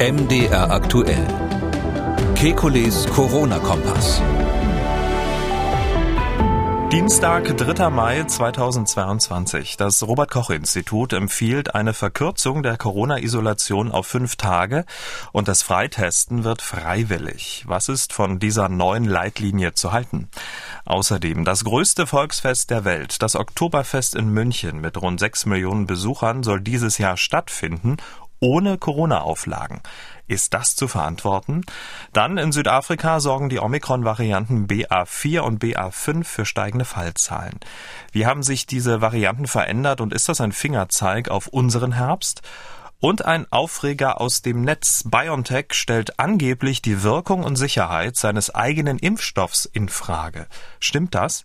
MDR aktuell. Kekules Corona-Kompass. Dienstag, 3. Mai 2022. Das Robert Koch Institut empfiehlt eine Verkürzung der Corona-Isolation auf fünf Tage und das Freitesten wird freiwillig. Was ist von dieser neuen Leitlinie zu halten? Außerdem das größte Volksfest der Welt, das Oktoberfest in München mit rund sechs Millionen Besuchern soll dieses Jahr stattfinden ohne Corona-Auflagen. Ist das zu verantworten? Dann in Südafrika sorgen die Omikron-Varianten BA4 und BA5 für steigende Fallzahlen. Wie haben sich diese Varianten verändert und ist das ein Fingerzeig auf unseren Herbst? Und ein Aufreger aus dem Netz. BioNTech stellt angeblich die Wirkung und Sicherheit seines eigenen Impfstoffs in Frage. Stimmt das?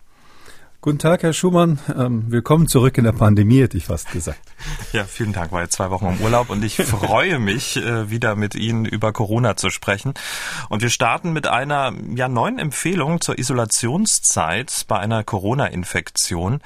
Guten Tag, Herr Schumann. Ähm, willkommen zurück in der Pandemie, hätte ich fast gesagt. Ja, vielen Dank. War jetzt zwei Wochen im Urlaub und ich freue mich, äh, wieder mit Ihnen über Corona zu sprechen. Und wir starten mit einer ja, neuen Empfehlung zur Isolationszeit bei einer Corona-Infektion.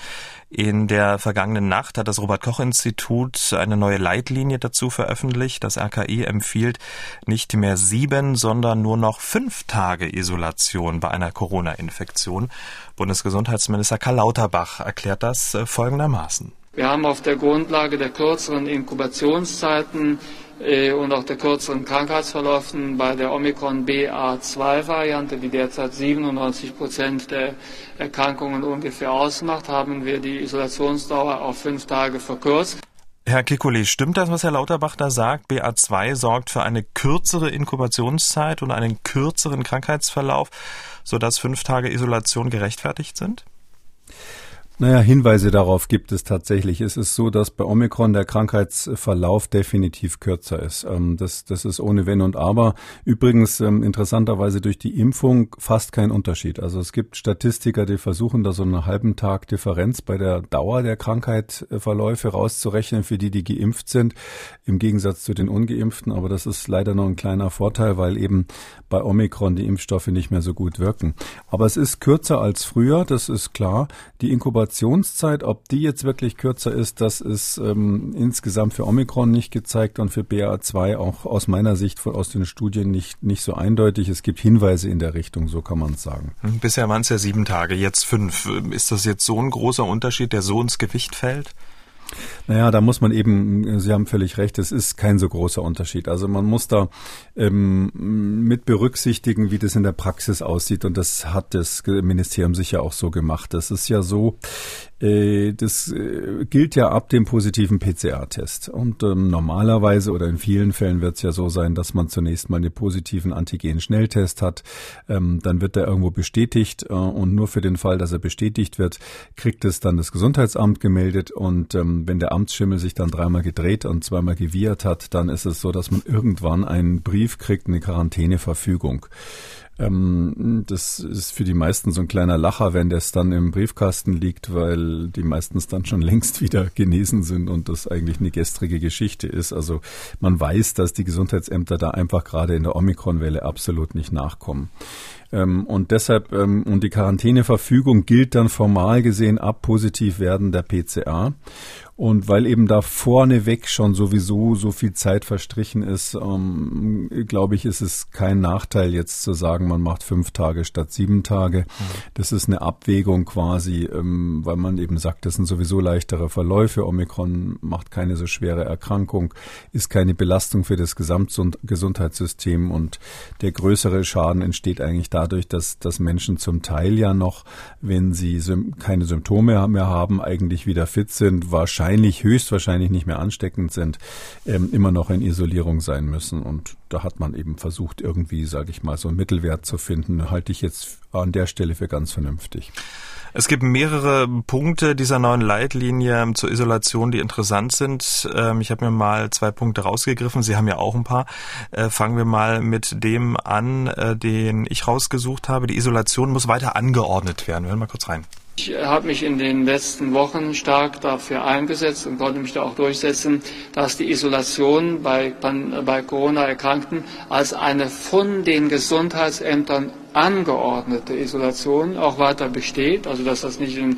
In der vergangenen Nacht hat das Robert-Koch-Institut eine neue Leitlinie dazu veröffentlicht. Das RKI empfiehlt nicht mehr sieben, sondern nur noch fünf Tage Isolation bei einer Corona-Infektion. Bundesgesundheitsminister Karl Lauterbach erklärt das äh, folgendermaßen. Wir haben auf der Grundlage der kürzeren Inkubationszeiten und auch der kürzeren Krankheitsverläufen bei der Omikron BA2-Variante, die derzeit 97 Prozent der Erkrankungen ungefähr ausmacht, haben wir die Isolationsdauer auf fünf Tage verkürzt. Herr Kikuli, stimmt das, was Herr Lauterbach da sagt? BA2 sorgt für eine kürzere Inkubationszeit und einen kürzeren Krankheitsverlauf, sodass fünf Tage Isolation gerechtfertigt sind? Naja, Hinweise darauf gibt es tatsächlich. Es ist so, dass bei Omikron der Krankheitsverlauf definitiv kürzer ist. Ähm, das, das ist ohne Wenn und Aber. Übrigens ähm, interessanterweise durch die Impfung fast kein Unterschied. Also es gibt Statistiker, die versuchen da so einen halben Tag Differenz bei der Dauer der Krankheitverläufe rauszurechnen für die, die geimpft sind, im Gegensatz zu den Ungeimpften. Aber das ist leider noch ein kleiner Vorteil, weil eben bei Omikron die Impfstoffe nicht mehr so gut wirken. Aber es ist kürzer als früher, das ist klar. Die Inkubation Inkubationszeit, ob die jetzt wirklich kürzer ist, das ist ähm, insgesamt für Omikron nicht gezeigt und für BA2 auch aus meiner Sicht von, aus den Studien nicht, nicht so eindeutig. Es gibt Hinweise in der Richtung, so kann man es sagen. Hm, bisher waren es ja sieben Tage, jetzt fünf. Ist das jetzt so ein großer Unterschied, der so ins Gewicht fällt? Naja, da muss man eben, Sie haben völlig recht, es ist kein so großer Unterschied. Also man muss da ähm, mit berücksichtigen, wie das in der Praxis aussieht. Und das hat das Ministerium sicher auch so gemacht. Das ist ja so, das äh, gilt ja ab dem positiven PCR-Test. Und ähm, normalerweise oder in vielen Fällen wird es ja so sein, dass man zunächst mal einen positiven Antigen-Schnelltest hat. Ähm, dann wird er irgendwo bestätigt äh, und nur für den Fall, dass er bestätigt wird, kriegt es dann das Gesundheitsamt gemeldet. Und ähm, wenn der Amtsschimmel sich dann dreimal gedreht und zweimal gewiehert hat, dann ist es so, dass man irgendwann einen Brief kriegt, eine Quarantäneverfügung. Ähm, das ist für die meisten so ein kleiner Lacher, wenn das dann im Briefkasten liegt, weil die meistens dann schon längst wieder genesen sind und das eigentlich eine gestrige Geschichte ist. Also man weiß, dass die Gesundheitsämter da einfach gerade in der Omikron-Welle absolut nicht nachkommen. Ähm, und deshalb, ähm, und die Quarantäneverfügung gilt dann formal gesehen ab positiv werden der PCA. Und weil eben da vorneweg schon sowieso so viel Zeit verstrichen ist, ähm, glaube ich, ist es kein Nachteil jetzt zu sagen, man macht fünf Tage statt sieben Tage. Mhm. Das ist eine Abwägung quasi, ähm, weil man eben sagt, das sind sowieso leichtere Verläufe. Omikron macht keine so schwere Erkrankung, ist keine Belastung für das Gesamtgesundheitssystem und der größere Schaden entsteht eigentlich dadurch, dass, dass Menschen zum Teil ja noch, wenn sie keine Symptome mehr haben, eigentlich wieder fit sind, wahrscheinlich wahrscheinlich, höchstwahrscheinlich nicht mehr ansteckend sind, ähm, immer noch in Isolierung sein müssen. Und da hat man eben versucht, irgendwie, sage ich mal, so einen Mittelwert zu finden. Halte ich jetzt an der Stelle für ganz vernünftig. Es gibt mehrere Punkte dieser neuen Leitlinie zur Isolation, die interessant sind. Ähm, ich habe mir mal zwei Punkte rausgegriffen. Sie haben ja auch ein paar. Äh, fangen wir mal mit dem an, äh, den ich rausgesucht habe. Die Isolation muss weiter angeordnet werden. Wir hören mal kurz rein. Ich habe mich in den letzten Wochen stark dafür eingesetzt und konnte mich da auch durchsetzen, dass die Isolation bei, bei Corona-Erkrankten als eine von den Gesundheitsämtern angeordnete Isolation auch weiter besteht, also dass das nicht im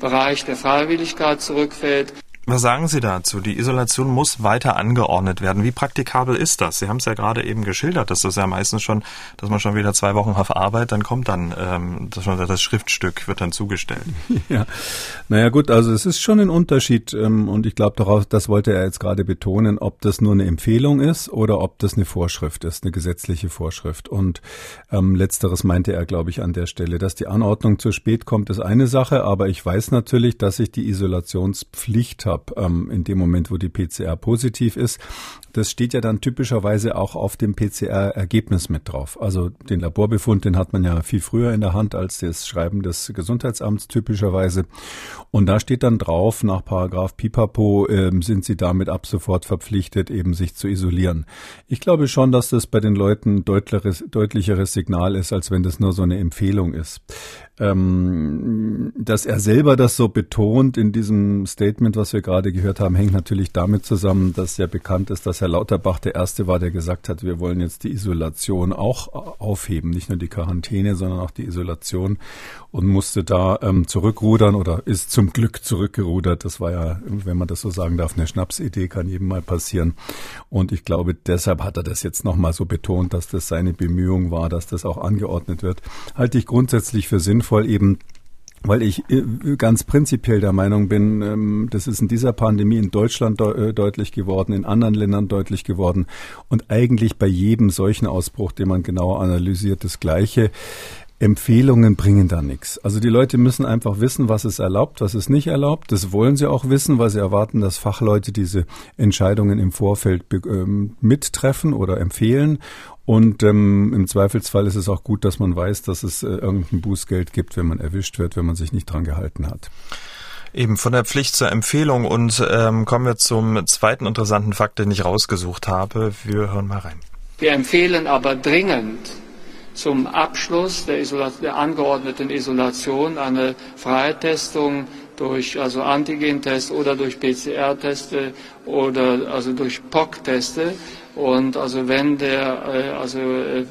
Bereich der Freiwilligkeit zurückfällt. Was sagen Sie dazu? Die Isolation muss weiter angeordnet werden. Wie praktikabel ist das? Sie haben es ja gerade eben geschildert, dass das ja meistens schon, dass man schon wieder zwei Wochen auf Arbeit, dann kommt dann ähm, das, das Schriftstück wird dann zugestellt. Ja, naja gut, also es ist schon ein Unterschied ähm, und ich glaube darauf, das wollte er jetzt gerade betonen, ob das nur eine Empfehlung ist oder ob das eine Vorschrift ist, eine gesetzliche Vorschrift. Und ähm, letzteres meinte er, glaube ich, an der Stelle, dass die Anordnung zu spät kommt, ist eine Sache, aber ich weiß natürlich, dass ich die Isolationspflicht habe habe, ähm, in dem Moment, wo die PCR positiv ist. Das steht ja dann typischerweise auch auf dem PCR-Ergebnis mit drauf. Also den Laborbefund, den hat man ja viel früher in der Hand als das Schreiben des Gesundheitsamts typischerweise. Und da steht dann drauf, nach Paragraph Pipapo äh, sind sie damit ab sofort verpflichtet, eben sich zu isolieren. Ich glaube schon, dass das bei den Leuten deutlicheres, deutlicheres Signal ist, als wenn das nur so eine Empfehlung ist ähm, dass er selber das so betont in diesem Statement, was wir gerade gehört haben, hängt natürlich damit zusammen, dass ja bekannt ist, dass Herr Lauterbach der Erste war, der gesagt hat, wir wollen jetzt die Isolation auch aufheben, nicht nur die Quarantäne, sondern auch die Isolation und musste da ähm, zurückrudern oder ist zum Glück zurückgerudert. Das war ja, wenn man das so sagen darf, eine Schnapsidee, kann jedem mal passieren. Und ich glaube, deshalb hat er das jetzt nochmal so betont, dass das seine Bemühung war, dass das auch angeordnet wird. Halte ich grundsätzlich für sinnvoll, eben weil ich äh, ganz prinzipiell der Meinung bin, ähm, das ist in dieser Pandemie in Deutschland äh, deutlich geworden, in anderen Ländern deutlich geworden und eigentlich bei jedem solchen Ausbruch, den man genauer analysiert, das Gleiche. Empfehlungen bringen da nichts. Also die Leute müssen einfach wissen, was ist erlaubt, was ist nicht erlaubt. Das wollen sie auch wissen, weil sie erwarten, dass Fachleute diese Entscheidungen im Vorfeld ähm, mittreffen oder empfehlen. Und ähm, im Zweifelsfall ist es auch gut, dass man weiß, dass es äh, irgendein Bußgeld gibt, wenn man erwischt wird, wenn man sich nicht dran gehalten hat. Eben von der Pflicht zur Empfehlung und ähm, kommen wir zum zweiten interessanten Fakt, den ich rausgesucht habe. Wir hören mal rein. Wir empfehlen aber dringend, zum Abschluss der, der angeordneten Isolation eine Freitestung durch also Antigentest oder durch PCR-Teste oder also durch POC-Teste. Und also wenn der äh, also äh,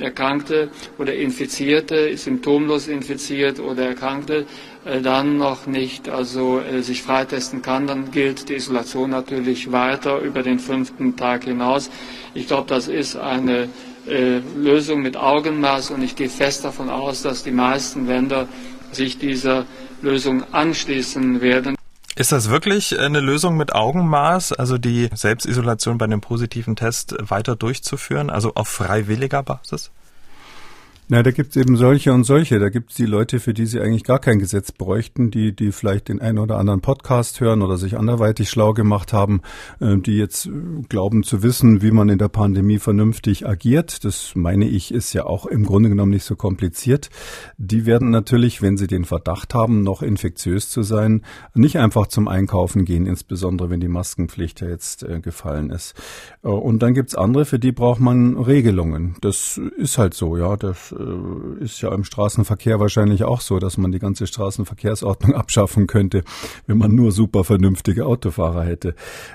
Erkrankte oder Infizierte symptomlos infiziert oder Erkrankte äh, dann noch nicht also äh, sich freitesten kann, dann gilt die Isolation natürlich weiter über den fünften Tag hinaus. Ich glaube, das ist eine äh, Lösung mit Augenmaß und ich gehe fest davon aus, dass die meisten Länder sich dieser Lösung anschließen werden. Ist das wirklich eine Lösung mit Augenmaß, also die Selbstisolation bei einem positiven Test weiter durchzuführen, also auf freiwilliger Basis? Na, da gibt's eben solche und solche. Da gibt's die Leute, für die sie eigentlich gar kein Gesetz bräuchten, die, die vielleicht den einen oder anderen Podcast hören oder sich anderweitig schlau gemacht haben, äh, die jetzt glauben zu wissen, wie man in der Pandemie vernünftig agiert. Das meine ich, ist ja auch im Grunde genommen nicht so kompliziert. Die werden natürlich, wenn sie den Verdacht haben, noch infektiös zu sein, nicht einfach zum Einkaufen gehen, insbesondere wenn die Maskenpflicht ja jetzt äh, gefallen ist. Äh, und dann gibt's andere, für die braucht man Regelungen. Das ist halt so, ja. Das äh, ist ja im Straßenverkehr wahrscheinlich auch so, dass man die ganze Straßenverkehrsordnung abschaffen könnte, wenn man nur super vernünftige Autofahrer hätte.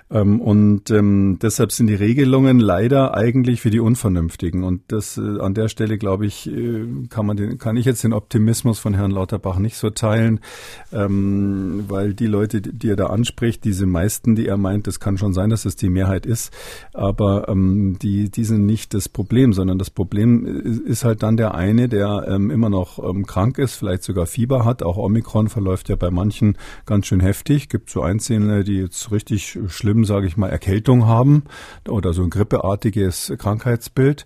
Ähm, und ähm, deshalb sind die Regelungen leider eigentlich für die Unvernünftigen. Und das äh, an der Stelle, glaube ich, äh, kann man den, kann ich jetzt den Optimismus von Herrn Lauterbach nicht so teilen, ähm, weil die Leute, die er da anspricht, diese meisten, die er meint, das kann schon sein, dass es die Mehrheit ist, aber ähm, die, die sind nicht das Problem, sondern das Problem ist halt dann der eine, der ähm, immer noch ähm, krank ist, vielleicht sogar Fieber hat. Auch Omikron verläuft ja bei manchen ganz schön heftig. Gibt so Einzelne, die jetzt richtig schlimm, sage ich mal, Erkältung haben oder so ein grippeartiges Krankheitsbild.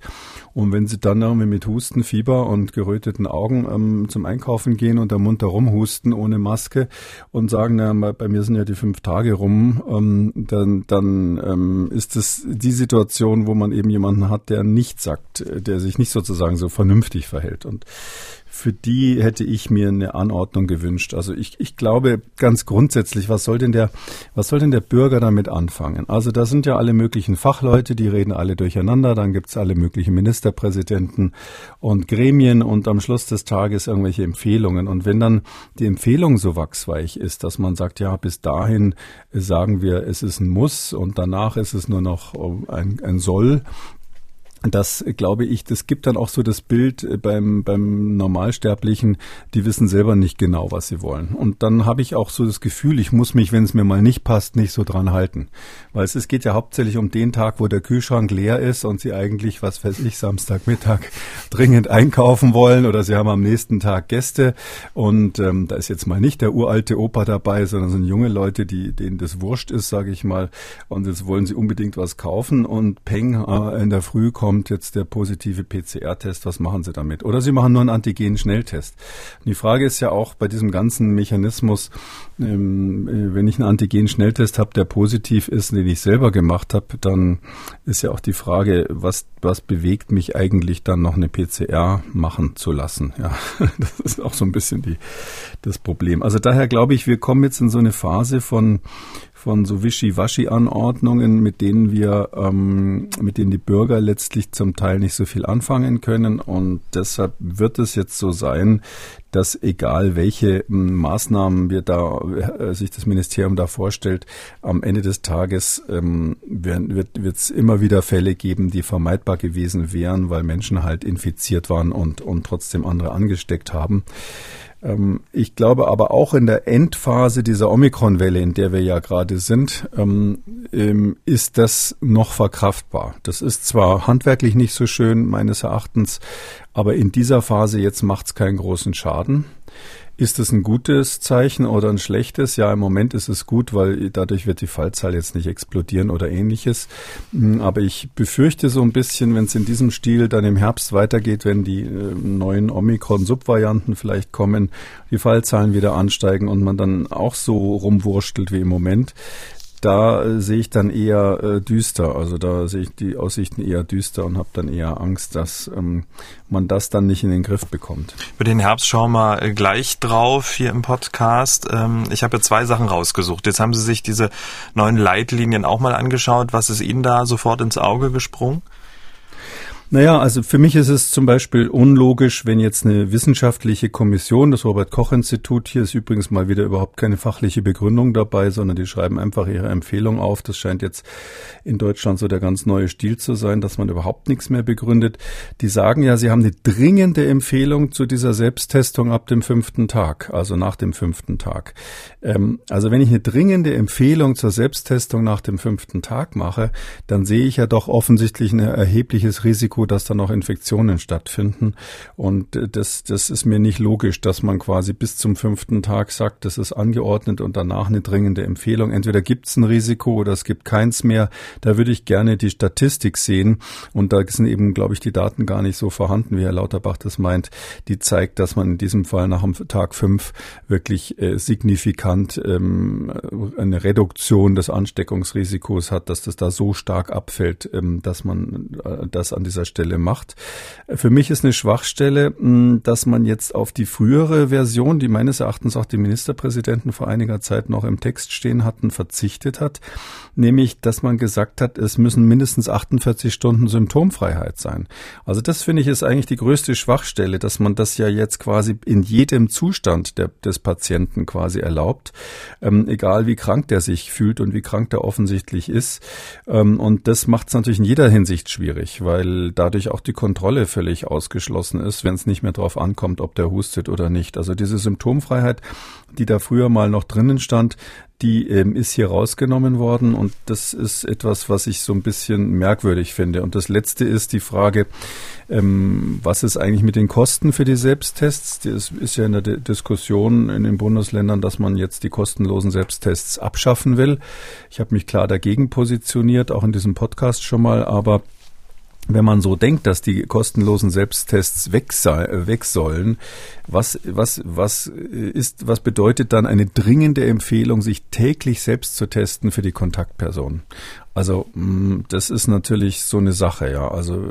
Und wenn sie dann irgendwie mit Husten, Fieber und geröteten Augen ähm, zum Einkaufen gehen und der Mund herum husten ohne Maske und sagen, na, bei mir sind ja die fünf Tage rum, ähm, dann, dann ähm, ist es die Situation, wo man eben jemanden hat, der nicht sagt, der sich nicht sozusagen so vernünftig vernünftig verhält. Und für die hätte ich mir eine Anordnung gewünscht. Also ich, ich glaube ganz grundsätzlich, was soll denn der, was soll denn der Bürger damit anfangen? Also da sind ja alle möglichen Fachleute, die reden alle durcheinander, dann gibt's alle möglichen Ministerpräsidenten und Gremien und am Schluss des Tages irgendwelche Empfehlungen. Und wenn dann die Empfehlung so wachsweich ist, dass man sagt, ja, bis dahin sagen wir, es ist ein Muss und danach ist es nur noch ein, ein Soll, das glaube ich, das gibt dann auch so das Bild äh, beim, beim Normalsterblichen, die wissen selber nicht genau, was sie wollen. Und dann habe ich auch so das Gefühl, ich muss mich, wenn es mir mal nicht passt, nicht so dran halten. Weil es, es geht ja hauptsächlich um den Tag, wo der Kühlschrank leer ist und sie eigentlich, was weiß ich, Samstagmittag dringend einkaufen wollen oder sie haben am nächsten Tag Gäste und ähm, da ist jetzt mal nicht der uralte Opa dabei, sondern sind junge Leute, die denen das wurscht ist, sage ich mal, und jetzt wollen sie unbedingt was kaufen und Peng äh, in der Früh kommt kommt jetzt der positive PCR-Test, was machen Sie damit? Oder Sie machen nur einen Antigen-Schnelltest. Die Frage ist ja auch bei diesem ganzen Mechanismus, ähm, äh, wenn ich einen Antigen-Schnelltest habe, der positiv ist, den ich selber gemacht habe, dann ist ja auch die Frage, was, was bewegt mich eigentlich dann noch eine PCR machen zu lassen? Ja, das ist auch so ein bisschen die, das Problem. Also daher glaube ich, wir kommen jetzt in so eine Phase von von so Wischiwaschi-Anordnungen, mit denen wir, ähm, mit denen die Bürger letztlich zum Teil nicht so viel anfangen können. Und deshalb wird es jetzt so sein, dass egal welche hm, Maßnahmen wir da, äh, sich das Ministerium da vorstellt, am Ende des Tages ähm, wird es immer wieder Fälle geben, die vermeidbar gewesen wären, weil Menschen halt infiziert waren und, und trotzdem andere angesteckt haben. Ähm, ich glaube aber auch in der Endphase dieser Omikron-Welle, in der wir ja gerade sind, ähm, ähm, ist das noch verkraftbar. Das ist zwar handwerklich nicht so schön, meines Erachtens, aber in dieser Phase jetzt macht es keinen großen Schaden. Ist es ein gutes Zeichen oder ein schlechtes? Ja, im Moment ist es gut, weil dadurch wird die Fallzahl jetzt nicht explodieren oder ähnliches. Hm, aber ich befürchte so ein bisschen, wenn es in diesem Stil dann im Herbst weitergeht, wenn die äh, neuen Omikron-Subvarianten vielleicht kommen, die Fallzahlen wieder ansteigen und man dann auch so rumwurschtelt wie im Moment, da äh, sehe ich dann eher äh, düster. Also da sehe ich die Aussichten eher düster und habe dann eher Angst, dass ähm, man das dann nicht in den Griff bekommt. Für den Herbst schauen wir äh, gleich drauf hier im Podcast. Ähm, ich habe zwei Sachen rausgesucht. Jetzt haben Sie sich diese neuen Leitlinien auch mal angeschaut. Was ist Ihnen da sofort ins Auge gesprungen? Naja, also für mich ist es zum Beispiel unlogisch, wenn jetzt eine wissenschaftliche Kommission, das Robert-Koch-Institut, hier ist übrigens mal wieder überhaupt keine fachliche Begründung dabei, sondern die schreiben einfach ihre Empfehlung auf. Das scheint jetzt in Deutschland so der ganz neue Stil zu sein, dass man überhaupt nichts mehr begründet. Die sagen ja, sie haben eine dringende Empfehlung zu dieser Selbsttestung ab dem fünften Tag, also nach dem fünften Tag. Ähm, also wenn ich eine dringende Empfehlung zur Selbsttestung nach dem fünften Tag mache, dann sehe ich ja doch offensichtlich ein erhebliches Risiko Risiko, dass da noch Infektionen stattfinden. Und äh, das, das ist mir nicht logisch, dass man quasi bis zum fünften Tag sagt, das ist angeordnet und danach eine dringende Empfehlung. Entweder gibt es ein Risiko oder es gibt keins mehr. Da würde ich gerne die Statistik sehen. Und da sind eben, glaube ich, die Daten gar nicht so vorhanden, wie Herr Lauterbach das meint. Die zeigt, dass man in diesem Fall nach dem Tag fünf wirklich äh, signifikant ähm, eine Reduktion des Ansteckungsrisikos hat, dass das da so stark abfällt, ähm, dass man äh, das an dieser Stelle macht. Für mich ist eine Schwachstelle, hm, dass man jetzt auf die frühere Version, die meines Erachtens auch die Ministerpräsidenten vor einiger Zeit noch im Text stehen hatten, verzichtet hat. Nämlich, dass man gesagt hat, es müssen mindestens 48 Stunden Symptomfreiheit sein. Also das finde ich ist eigentlich die größte Schwachstelle, dass man das ja jetzt quasi in jedem Zustand der, des Patienten quasi erlaubt, ähm, egal wie krank der sich fühlt und wie krank der offensichtlich ist. Ähm, und das macht es natürlich in jeder Hinsicht schwierig, weil dadurch auch die Kontrolle völlig ausgeschlossen ist, wenn es nicht mehr darauf ankommt, ob der hustet oder nicht. Also diese Symptomfreiheit, die da früher mal noch drinnen stand, die ähm, ist hier rausgenommen worden und das ist etwas, was ich so ein bisschen merkwürdig finde. Und das Letzte ist die Frage, ähm, was ist eigentlich mit den Kosten für die Selbsttests? Das ist ja in der Diskussion in den Bundesländern, dass man jetzt die kostenlosen Selbsttests abschaffen will. Ich habe mich klar dagegen positioniert, auch in diesem Podcast schon mal, aber wenn man so denkt, dass die kostenlosen Selbsttests weg, sei, weg sollen, was, was, was ist, was bedeutet dann eine dringende Empfehlung, sich täglich selbst zu testen für die Kontaktperson? Also mm, das ist natürlich so eine Sache, ja. Also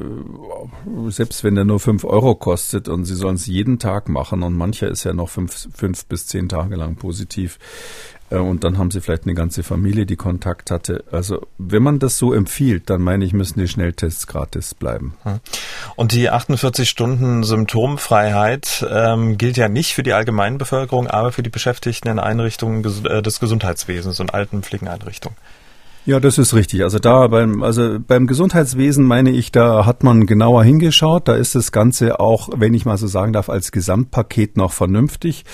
selbst wenn der nur fünf Euro kostet und Sie sollen es jeden Tag machen und mancher ist ja noch fünf, fünf bis zehn Tage lang positiv, äh, und dann haben sie vielleicht eine ganze Familie, die Kontakt hatte. Also wenn man das so empfiehlt, dann meine ich, müssen die Schnelltests gratis bleiben. Hm. Und die 48 Stunden Symptomfreiheit ähm, gilt ja nicht für die Allgemeinbevölkerung, aber für die Beschäftigten in Einrichtungen äh, des Gesundheitswesens und Altenpflegeneinrichtungen. Ja, das ist richtig. Also da beim, also beim Gesundheitswesen meine ich, da hat man genauer hingeschaut. Da ist das Ganze auch, wenn ich mal so sagen darf, als Gesamtpaket noch vernünftig.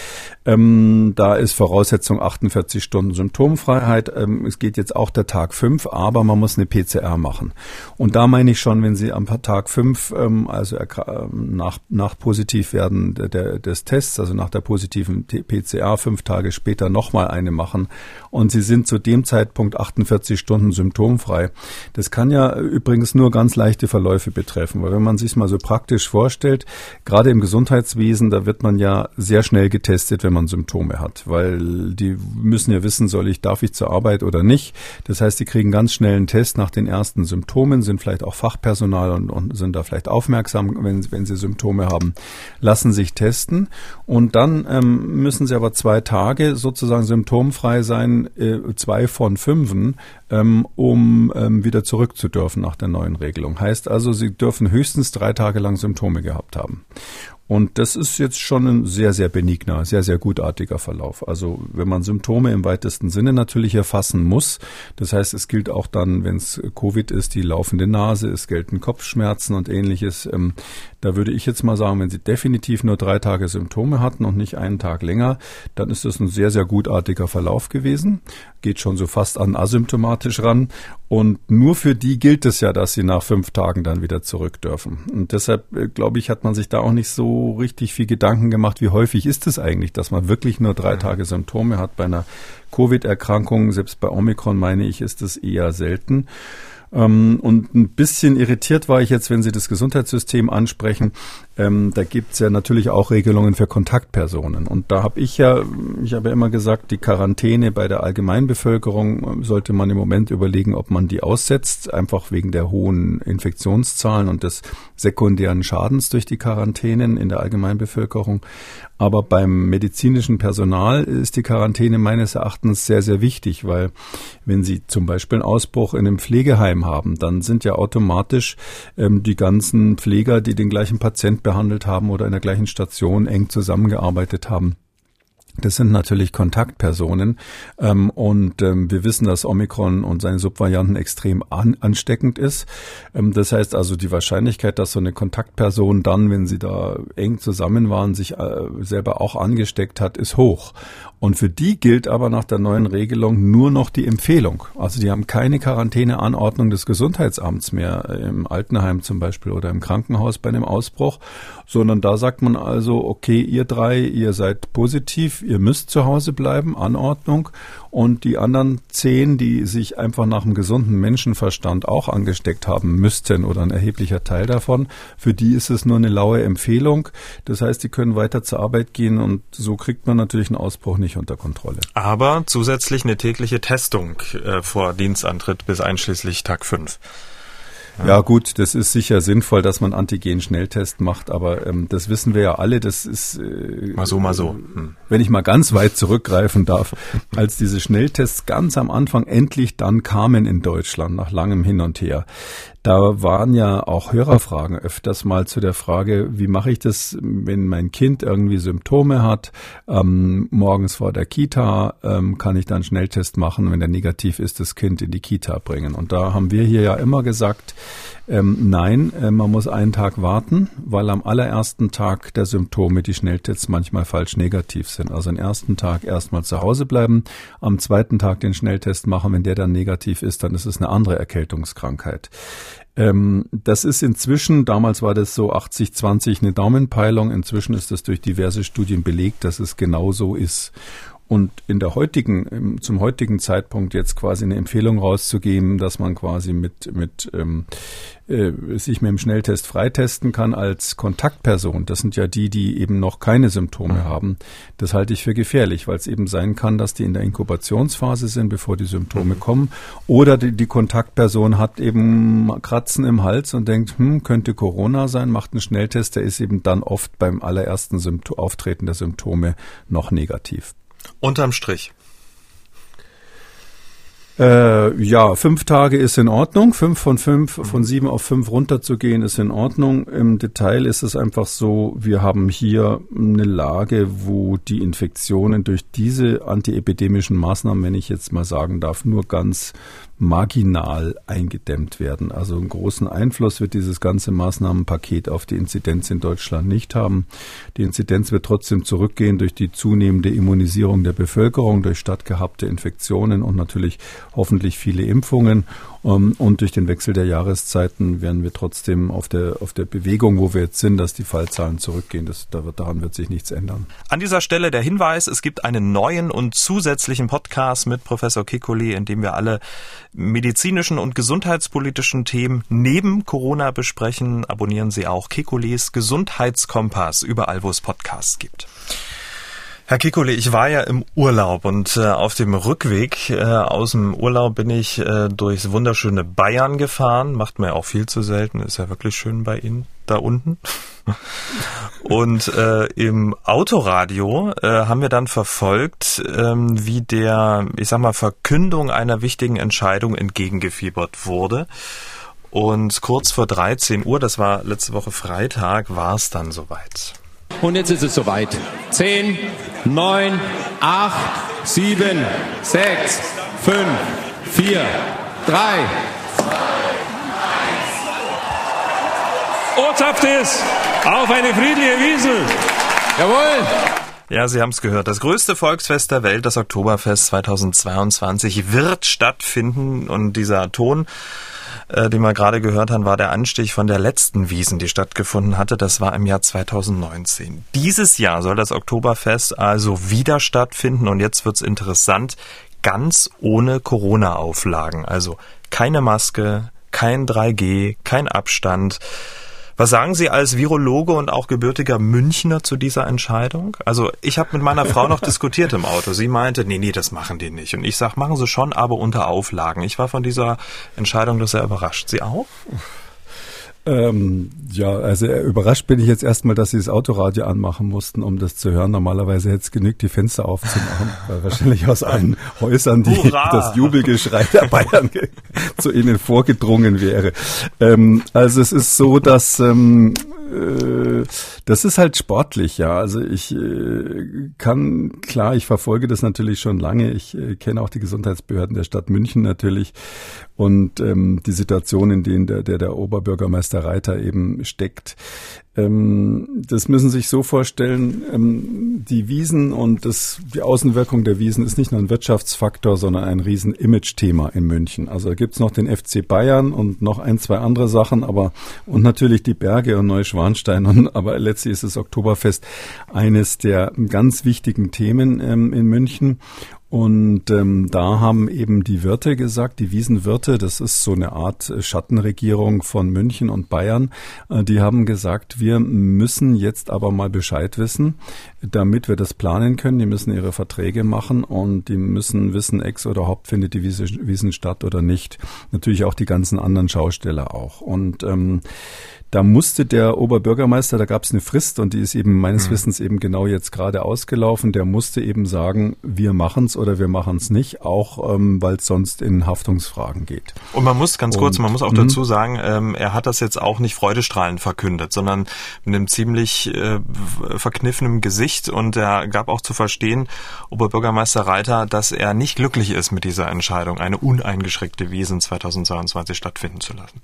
Ähm, da ist Voraussetzung 48 Stunden Symptomfreiheit. Ähm, es geht jetzt auch der Tag 5, aber man muss eine PCR machen. Und da meine ich schon, wenn Sie am Tag 5, ähm, also ähm, nach, nach positiv werden der, des Tests, also nach der positiven PCR, fünf Tage später nochmal eine machen und Sie sind zu dem Zeitpunkt 48 Stunden symptomfrei. Das kann ja übrigens nur ganz leichte Verläufe betreffen, weil wenn man sich mal so praktisch vorstellt, gerade im Gesundheitswesen, da wird man ja sehr schnell getestet, wenn man Symptome hat, weil die müssen ja wissen, soll ich, darf ich zur Arbeit oder nicht. Das heißt, die kriegen ganz schnell einen Test nach den ersten Symptomen, sind vielleicht auch Fachpersonal und, und sind da vielleicht aufmerksam, wenn, wenn sie Symptome haben, lassen sich testen und dann ähm, müssen sie aber zwei Tage sozusagen symptomfrei sein, äh, zwei von fünfen, ähm, um ähm, wieder zurück zu dürfen nach der neuen Regelung. Heißt also, sie dürfen höchstens drei Tage lang Symptome gehabt haben. Und das ist jetzt schon ein sehr, sehr benigner, sehr, sehr gutartiger Verlauf. Also wenn man Symptome im weitesten Sinne natürlich erfassen muss, das heißt, es gilt auch dann, wenn es Covid ist, die laufende Nase, es gelten Kopfschmerzen und ähnliches. Ähm, da würde ich jetzt mal sagen, wenn Sie definitiv nur drei Tage Symptome hatten und nicht einen Tag länger, dann ist das ein sehr, sehr gutartiger Verlauf gewesen. Geht schon so fast an asymptomatisch ran. Und nur für die gilt es ja, dass sie nach fünf Tagen dann wieder zurück dürfen. Und deshalb, äh, glaube ich, hat man sich da auch nicht so richtig viel Gedanken gemacht, wie häufig ist es eigentlich, dass man wirklich nur drei Tage Symptome hat. Bei einer Covid-Erkrankung, selbst bei Omikron meine ich, ist es eher selten. Ähm, und ein bisschen irritiert war ich jetzt, wenn Sie das Gesundheitssystem ansprechen. Ähm, da gibt's ja natürlich auch Regelungen für Kontaktpersonen. Und da habe ich ja, ich habe ja immer gesagt, die Quarantäne bei der Allgemeinbevölkerung ähm, sollte man im Moment überlegen, ob man die aussetzt, einfach wegen der hohen Infektionszahlen und des sekundären Schadens durch die Quarantänen in der Allgemeinbevölkerung. Aber beim medizinischen Personal ist die Quarantäne meines Erachtens sehr, sehr wichtig, weil wenn Sie zum Beispiel einen Ausbruch in einem Pflegeheim haben, dann sind ja automatisch ähm, die ganzen Pfleger, die den gleichen Patient behandelt haben oder in der gleichen Station eng zusammengearbeitet haben, das sind natürlich Kontaktpersonen ähm, und ähm, wir wissen, dass Omikron und seine Subvarianten extrem an, ansteckend ist. Ähm, das heißt also, die Wahrscheinlichkeit, dass so eine Kontaktperson dann, wenn sie da eng zusammen waren, sich äh, selber auch angesteckt hat, ist hoch. Und für die gilt aber nach der neuen Regelung nur noch die Empfehlung. Also die haben keine Quarantäneanordnung des Gesundheitsamts mehr äh, im Altenheim zum Beispiel oder im Krankenhaus bei einem Ausbruch, sondern da sagt man also, okay, ihr drei, ihr seid positiv, ihr müsst zu Hause bleiben, Anordnung. Und die anderen zehn, die sich einfach nach dem gesunden Menschenverstand auch angesteckt haben müssten oder ein erheblicher Teil davon, für die ist es nur eine laue Empfehlung. Das heißt, die können weiter zur Arbeit gehen und so kriegt man natürlich einen Ausbruch nicht unter Kontrolle. Aber zusätzlich eine tägliche Testung äh, vor Dienstantritt bis einschließlich Tag 5. Ja. gut, das ist sicher sinnvoll, dass man Antigen-Schnelltest macht, aber ähm, das wissen wir ja alle. Das ist äh, mal so, mal so. Hm. Wenn ich mal ganz weit zurückgreifen darf, als diese Schnelltests ganz am Anfang endlich dann kamen in Deutschland nach langem Hin und Her, da waren ja auch Hörerfragen öfters mal zu der Frage, wie mache ich das, wenn mein Kind irgendwie Symptome hat, ähm, morgens vor der Kita, ähm, kann ich dann Schnelltest machen, wenn der negativ ist, das Kind in die Kita bringen. Und da haben wir hier ja immer gesagt, ähm, nein, äh, man muss einen Tag warten, weil am allerersten Tag der Symptome die Schnelltests manchmal falsch negativ sind. Also am ersten Tag erstmal zu Hause bleiben, am zweiten Tag den Schnelltest machen. Wenn der dann negativ ist, dann ist es eine andere Erkältungskrankheit. Ähm, das ist inzwischen, damals war das so 80-20 eine Daumenpeilung, inzwischen ist das durch diverse Studien belegt, dass es genau so ist. Und in der heutigen, zum heutigen Zeitpunkt jetzt quasi eine Empfehlung rauszugeben, dass man quasi mit, mit ähm, äh, sich mit dem Schnelltest freitesten kann als Kontaktperson. Das sind ja die, die eben noch keine Symptome mhm. haben. Das halte ich für gefährlich, weil es eben sein kann, dass die in der Inkubationsphase sind, bevor die Symptome mhm. kommen. Oder die, die Kontaktperson hat eben Kratzen im Hals und denkt, hm, könnte Corona sein, macht einen Schnelltest, der ist eben dann oft beim allerersten Symptom Auftreten der Symptome noch negativ. Unterm Strich. Äh, ja, fünf Tage ist in Ordnung. Fünf von fünf, von sieben auf fünf runterzugehen, ist in Ordnung. Im Detail ist es einfach so, wir haben hier eine Lage, wo die Infektionen durch diese antiepidemischen Maßnahmen, wenn ich jetzt mal sagen darf, nur ganz marginal eingedämmt werden. Also einen großen Einfluss wird dieses ganze Maßnahmenpaket auf die Inzidenz in Deutschland nicht haben. Die Inzidenz wird trotzdem zurückgehen durch die zunehmende Immunisierung der Bevölkerung, durch stattgehabte Infektionen und natürlich hoffentlich viele Impfungen. Ähm, und durch den Wechsel der Jahreszeiten werden wir trotzdem auf der, auf der Bewegung, wo wir jetzt sind, dass die Fallzahlen zurückgehen. Das, daran wird sich nichts ändern. An dieser Stelle der Hinweis, es gibt einen neuen und zusätzlichen Podcast mit Professor Kikuli, in dem wir alle medizinischen und gesundheitspolitischen Themen neben Corona besprechen. Abonnieren Sie auch Kikulis Gesundheitskompass überall, wo es Podcasts gibt. Herr Kikuli, ich war ja im Urlaub und äh, auf dem Rückweg äh, aus dem Urlaub bin ich äh, durchs wunderschöne Bayern gefahren. Macht mir auch viel zu selten, ist ja wirklich schön bei Ihnen da unten. und äh, im Autoradio äh, haben wir dann verfolgt, ähm, wie der, ich sag mal, Verkündung einer wichtigen Entscheidung entgegengefiebert wurde. Und kurz vor 13 Uhr, das war letzte Woche Freitag, war es dann soweit. Und jetzt ist es soweit. 10, 9, 8, 7, 6, 5, 4, 3. Ortshaft ist auf eine friedliche Wiesel. Jawohl. Ja, Sie haben es gehört. Das größte Volksfest der Welt, das Oktoberfest 2022, wird stattfinden. Und dieser Ton äh, den wir gerade gehört haben, war der Anstich von der letzten Wiesen, die stattgefunden hatte. Das war im Jahr 2019. Dieses Jahr soll das Oktoberfest also wieder stattfinden und jetzt wird's interessant, ganz ohne Corona-Auflagen. Also keine Maske, kein 3G, kein Abstand. Was sagen Sie als Virologe und auch gebürtiger Münchner zu dieser Entscheidung? Also ich habe mit meiner Frau noch diskutiert im Auto. Sie meinte, nee, nee, das machen die nicht. Und ich sag, machen sie schon, aber unter Auflagen. Ich war von dieser Entscheidung sehr überrascht. Sie auch? Ähm, ja, also äh, überrascht bin ich jetzt erstmal, dass sie das Autoradio anmachen mussten, um das zu hören. Normalerweise hätte es genügt, die Fenster aufzumachen, weil wahrscheinlich aus allen Häusern die, das Jubelgeschrei der Bayern zu ihnen vorgedrungen wäre. Ähm, also es ist so, dass ähm, äh, das ist halt sportlich, ja. Also ich äh, kann, klar, ich verfolge das natürlich schon lange. Ich äh, kenne auch die Gesundheitsbehörden der Stadt München natürlich und ähm, die Situation, in denen der, der, der Oberbürgermeister Reiter eben steckt. Ähm, das müssen Sie sich so vorstellen, ähm, die Wiesen und das, die Außenwirkung der Wiesen ist nicht nur ein Wirtschaftsfaktor, sondern ein riesen Image-Thema in München. Also da gibt's noch den FC Bayern und noch ein, zwei andere Sachen, aber und natürlich die Berge und Neuschwanstein. Und, aber letztlich ist das Oktoberfest eines der ganz wichtigen Themen ähm, in München. Und ähm, da haben eben die Wirte gesagt, die Wiesenwirte, das ist so eine Art Schattenregierung von München und Bayern, äh, die haben gesagt, wir müssen jetzt aber mal Bescheid wissen, damit wir das planen können. Die müssen ihre Verträge machen und die müssen wissen, Ex oder Haupt findet die Wiese, Wiesen statt oder nicht. Natürlich auch die ganzen anderen Schausteller auch. Und ähm, da musste der Oberbürgermeister, da gab es eine Frist und die ist eben meines mhm. Wissens eben genau jetzt gerade ausgelaufen, der musste eben sagen, wir machen's oder wir machen's nicht, auch ähm, weil es sonst in Haftungsfragen geht. Und man muss ganz kurz, und, man muss auch dazu mhm. sagen, ähm, er hat das jetzt auch nicht freudestrahlend verkündet, sondern mit einem ziemlich äh, verkniffenem Gesicht und er gab auch zu verstehen, Oberbürgermeister Reiter, dass er nicht glücklich ist mit dieser Entscheidung, eine uneingeschränkte Wiesen 2022 stattfinden zu lassen.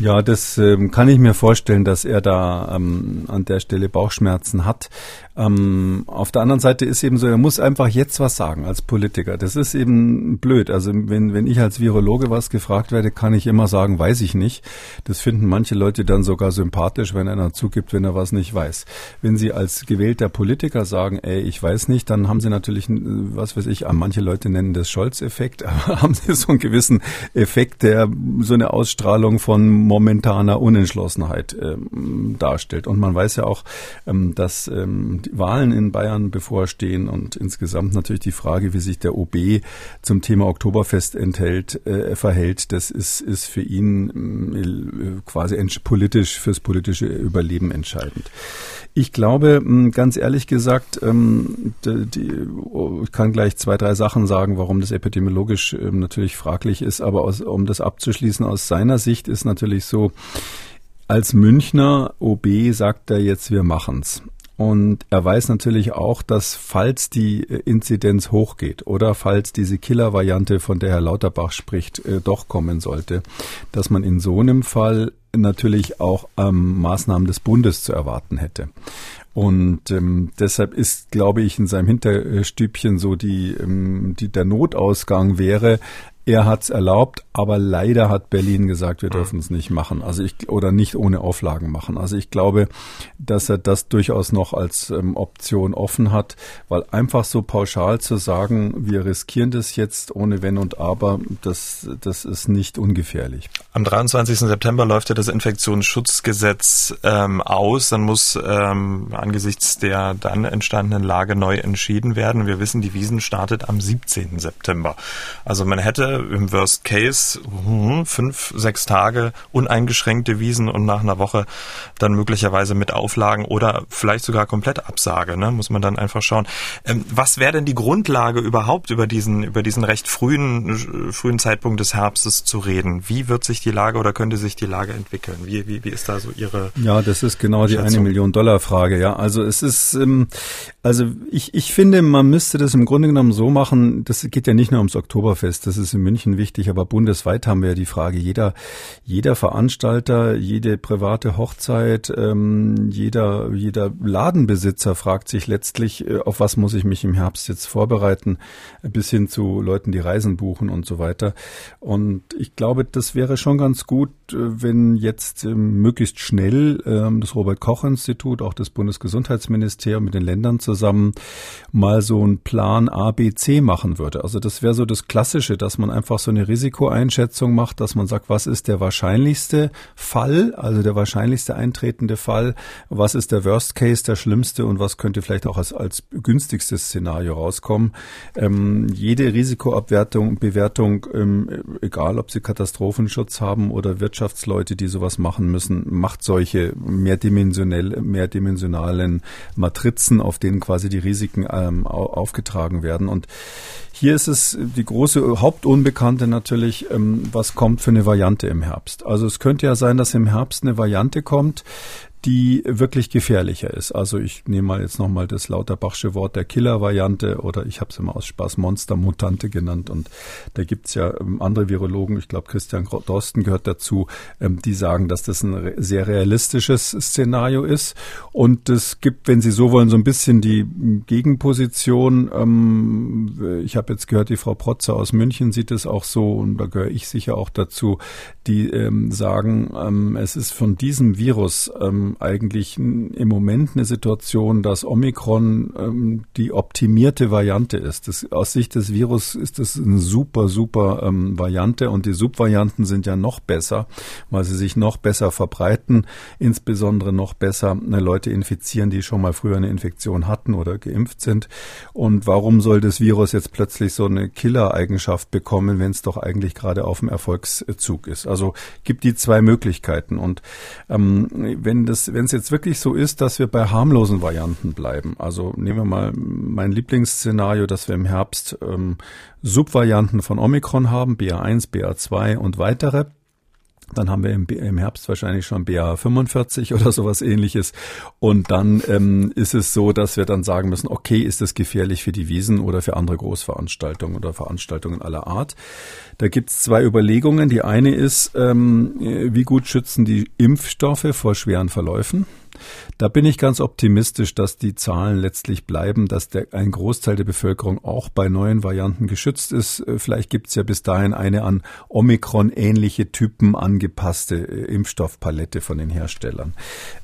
Ja, das ähm, kann ich mir vorstellen, dass er da ähm, an der Stelle Bauchschmerzen hat. Ähm, auf der anderen Seite ist eben so, er muss einfach jetzt was sagen als Politiker. Das ist eben blöd. Also wenn, wenn ich als Virologe was gefragt werde, kann ich immer sagen, weiß ich nicht. Das finden manche Leute dann sogar sympathisch, wenn einer zugibt, wenn er was nicht weiß. Wenn sie als gewählter Politiker sagen, ey, ich weiß nicht, dann haben sie natürlich, was weiß ich, manche Leute nennen das Scholz-Effekt, aber haben sie so einen gewissen Effekt, der so eine Ausstrahlung von momentaner Unentschlossenheit ähm, darstellt. Und man weiß ja auch, ähm, dass ähm, Wahlen in Bayern bevorstehen und insgesamt natürlich die Frage, wie sich der OB zum Thema Oktoberfest enthält, äh, verhält, das ist, ist für ihn äh, quasi politisch, fürs politische Überleben entscheidend. Ich glaube, ganz ehrlich gesagt, ähm, die, die, ich kann gleich zwei, drei Sachen sagen, warum das epidemiologisch ähm, natürlich fraglich ist, aber aus, um das abzuschließen, aus seiner Sicht ist natürlich so, als Münchner OB sagt er jetzt, wir machen's. Und er weiß natürlich auch, dass falls die äh, Inzidenz hochgeht oder falls diese Killer-Variante, von der Herr Lauterbach spricht, äh, doch kommen sollte, dass man in so einem Fall natürlich auch ähm, Maßnahmen des Bundes zu erwarten hätte. Und ähm, deshalb ist, glaube ich, in seinem Hinterstübchen so die, ähm, die der Notausgang wäre, er hat es erlaubt, aber leider hat Berlin gesagt, wir dürfen es nicht machen. Also ich oder nicht ohne Auflagen machen. Also ich glaube, dass er das durchaus noch als ähm, Option offen hat, weil einfach so pauschal zu sagen, wir riskieren das jetzt ohne Wenn und Aber, das, das ist nicht ungefährlich. Am 23. September läuft ja das Infektionsschutzgesetz ähm, aus. Dann muss ähm, angesichts der dann entstandenen Lage neu entschieden werden. Wir wissen, die Wiesen startet am 17. September. Also man hätte im Worst Case hm, fünf, sechs Tage uneingeschränkte Wiesen und nach einer Woche dann möglicherweise mit Auflagen oder vielleicht sogar komplett Absage. Ne? Muss man dann einfach schauen. Ähm, was wäre denn die Grundlage überhaupt über diesen über diesen recht frühen frühen Zeitpunkt des Herbstes zu reden? Wie wird sich die Lage oder könnte sich die Lage entwickeln? Wie wie, wie ist da so Ihre? Ja, das ist genau die eine Million Dollar Frage. Ja, also es ist ähm, also ich ich finde, man müsste das im Grunde genommen so machen. Das geht ja nicht nur ums Oktoberfest. Das ist im München wichtig, aber bundesweit haben wir ja die Frage, jeder, jeder Veranstalter, jede private Hochzeit, ähm, jeder, jeder Ladenbesitzer fragt sich letztlich, äh, auf was muss ich mich im Herbst jetzt vorbereiten, bis hin zu Leuten, die Reisen buchen und so weiter. Und ich glaube, das wäre schon ganz gut, äh, wenn jetzt ähm, möglichst schnell ähm, das Robert-Koch-Institut, auch das Bundesgesundheitsministerium mit den Ländern zusammen mal so einen Plan A, machen würde. Also das wäre so das Klassische, dass man einfach so eine Risikoeinschätzung macht, dass man sagt, was ist der wahrscheinlichste Fall, also der wahrscheinlichste eintretende Fall, was ist der Worst Case, der schlimmste und was könnte vielleicht auch als, als günstigstes Szenario rauskommen. Ähm, jede Risikoabwertung, Bewertung, ähm, egal ob sie Katastrophenschutz haben oder Wirtschaftsleute, die sowas machen müssen, macht solche mehrdimensionell, mehrdimensionalen Matrizen, auf denen quasi die Risiken ähm, aufgetragen werden. Und hier ist es die große Hauptunbekannte natürlich, ähm, was kommt für eine Variante im Herbst. Also es könnte ja sein, dass im Herbst eine Variante kommt, die wirklich gefährlicher ist. Also ich nehme mal jetzt nochmal das Lauterbachsche Wort der Killer-Variante oder ich habe es immer aus Spaß Monster-Mutante genannt und da gibt's ja ähm, andere Virologen, ich glaube Christian Drosten gehört dazu, ähm, die sagen, dass das ein sehr realistisches Szenario ist und es gibt, wenn Sie so wollen, so ein bisschen die Gegenposition. Ähm, ich habe jetzt gehört, die Frau Protzer aus München sieht es auch so und da gehöre ich sicher auch dazu, die sagen, es ist von diesem Virus eigentlich im Moment eine Situation, dass Omikron ähm, die optimierte Variante ist. Das, aus Sicht des Virus ist das eine super, super ähm, Variante und die Subvarianten sind ja noch besser, weil sie sich noch besser verbreiten, insbesondere noch besser eine Leute infizieren, die schon mal früher eine Infektion hatten oder geimpft sind. Und warum soll das Virus jetzt plötzlich so eine Killer-Eigenschaft bekommen, wenn es doch eigentlich gerade auf dem Erfolgszug ist? Also gibt die zwei Möglichkeiten und ähm, wenn das wenn es jetzt wirklich so ist, dass wir bei harmlosen Varianten bleiben, also nehmen wir mal mein Lieblingsszenario, dass wir im Herbst ähm, Subvarianten von Omikron haben, BA1, BA2 und weitere, Dann haben wir im, im Herbst wahrscheinlich schon BA 45 oder sowas ähnliches. Und dann ähm, ist es so, dass wir dann sagen müssen, okay, ist das gefährlich für die Wiesen oder für andere Großveranstaltungen oder Veranstaltungen aller Art. Da gibt es zwei Überlegungen. Die eine ist, ähm, wie gut schützen die Impfstoffe vor schweren Verläufen? Da bin ich ganz optimistisch, dass die Zahlen letztlich bleiben, dass der, ein Großteil der Bevölkerung auch bei neuen Varianten geschützt ist. Äh, vielleicht gibt es ja bis dahin eine an Omikron ähnliche Typen angepasste äh, Impfstoffpalette von den Herstellern.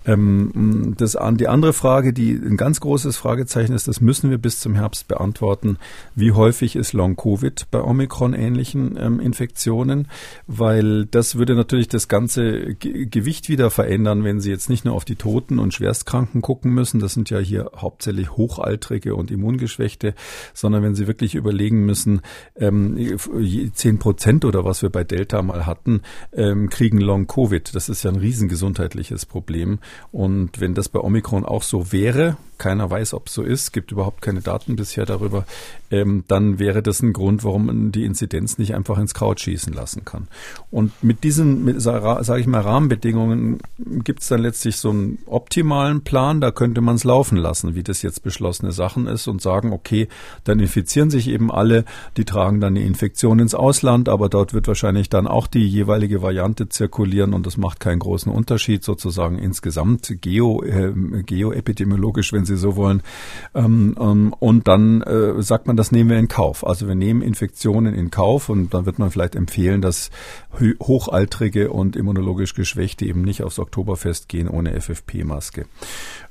Ähm, das, die andere Frage, die ein ganz großes Fragezeichen ist, das müssen wir bis zum Herbst beantworten. Wie häufig ist Long-Covid bei Omikron-ähnlichen ähm, Infektionen? Weil das würde natürlich das ganze G Gewicht wieder verändern, wenn Sie jetzt nicht nur auf die Toten und Schwerstkranken gucken müssen. Das sind ja hier hauptsächlich Hochaltrige und Immungeschwächte, sondern wenn Sie wirklich überlegen müssen, ähm, 10 Prozent oder was wir bei Delta mal hatten, ähm, kriegen Long-Covid. Das ist ja ein riesengesundheitliches Problem. Und wenn das bei Omikron auch so wäre, keiner weiß, ob es so ist, gibt überhaupt keine Daten bisher darüber, ähm, dann wäre das ein Grund, warum man die Inzidenz nicht einfach ins Kraut schießen lassen kann. Und mit diesen, sage ich mal, Rahmenbedingungen gibt es dann letztlich so einen optimalen Plan, da könnte man es laufen lassen, wie das jetzt beschlossene Sachen ist und sagen, okay, dann infizieren sich eben alle, die tragen dann die Infektion ins Ausland, aber dort wird wahrscheinlich dann auch die jeweilige Variante zirkulieren und das macht keinen großen Unterschied sozusagen insgesamt geo, äh, geoepidemiologisch, wenn Sie so wollen. Ähm, ähm, und dann äh, sagt man, das nehmen wir in Kauf. Also wir nehmen Infektionen in Kauf und dann wird man vielleicht empfehlen, dass Hochaltrige und immunologisch Geschwächte eben nicht aufs Oktoberfest gehen ohne FFP-Maske.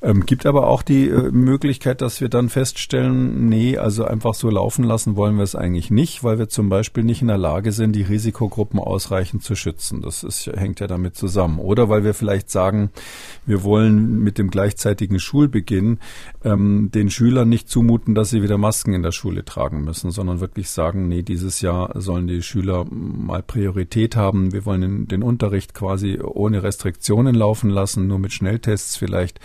Ähm, gibt aber auch die äh, Möglichkeit, dass wir dann feststellen, nee, also einfach so laufen lassen wollen wir es eigentlich nicht, weil wir zum Beispiel nicht in der Lage sind, die Risikogruppen ausreichend zu schützen. Das ist, hängt ja damit zusammen. Oder weil wir vielleicht sagen, wir wollen mit dem gleichzeitigen Schulbeginn ähm, den Schülern nicht zumuten, dass sie wieder Masken in der Schule tragen müssen, sondern wirklich sagen, nee, dieses Jahr sollen die Schüler mal Priorität haben. Wir wollen den, den Unterricht quasi ohne Restriktionen laufen lassen, nur mit Schnelltests vielleicht.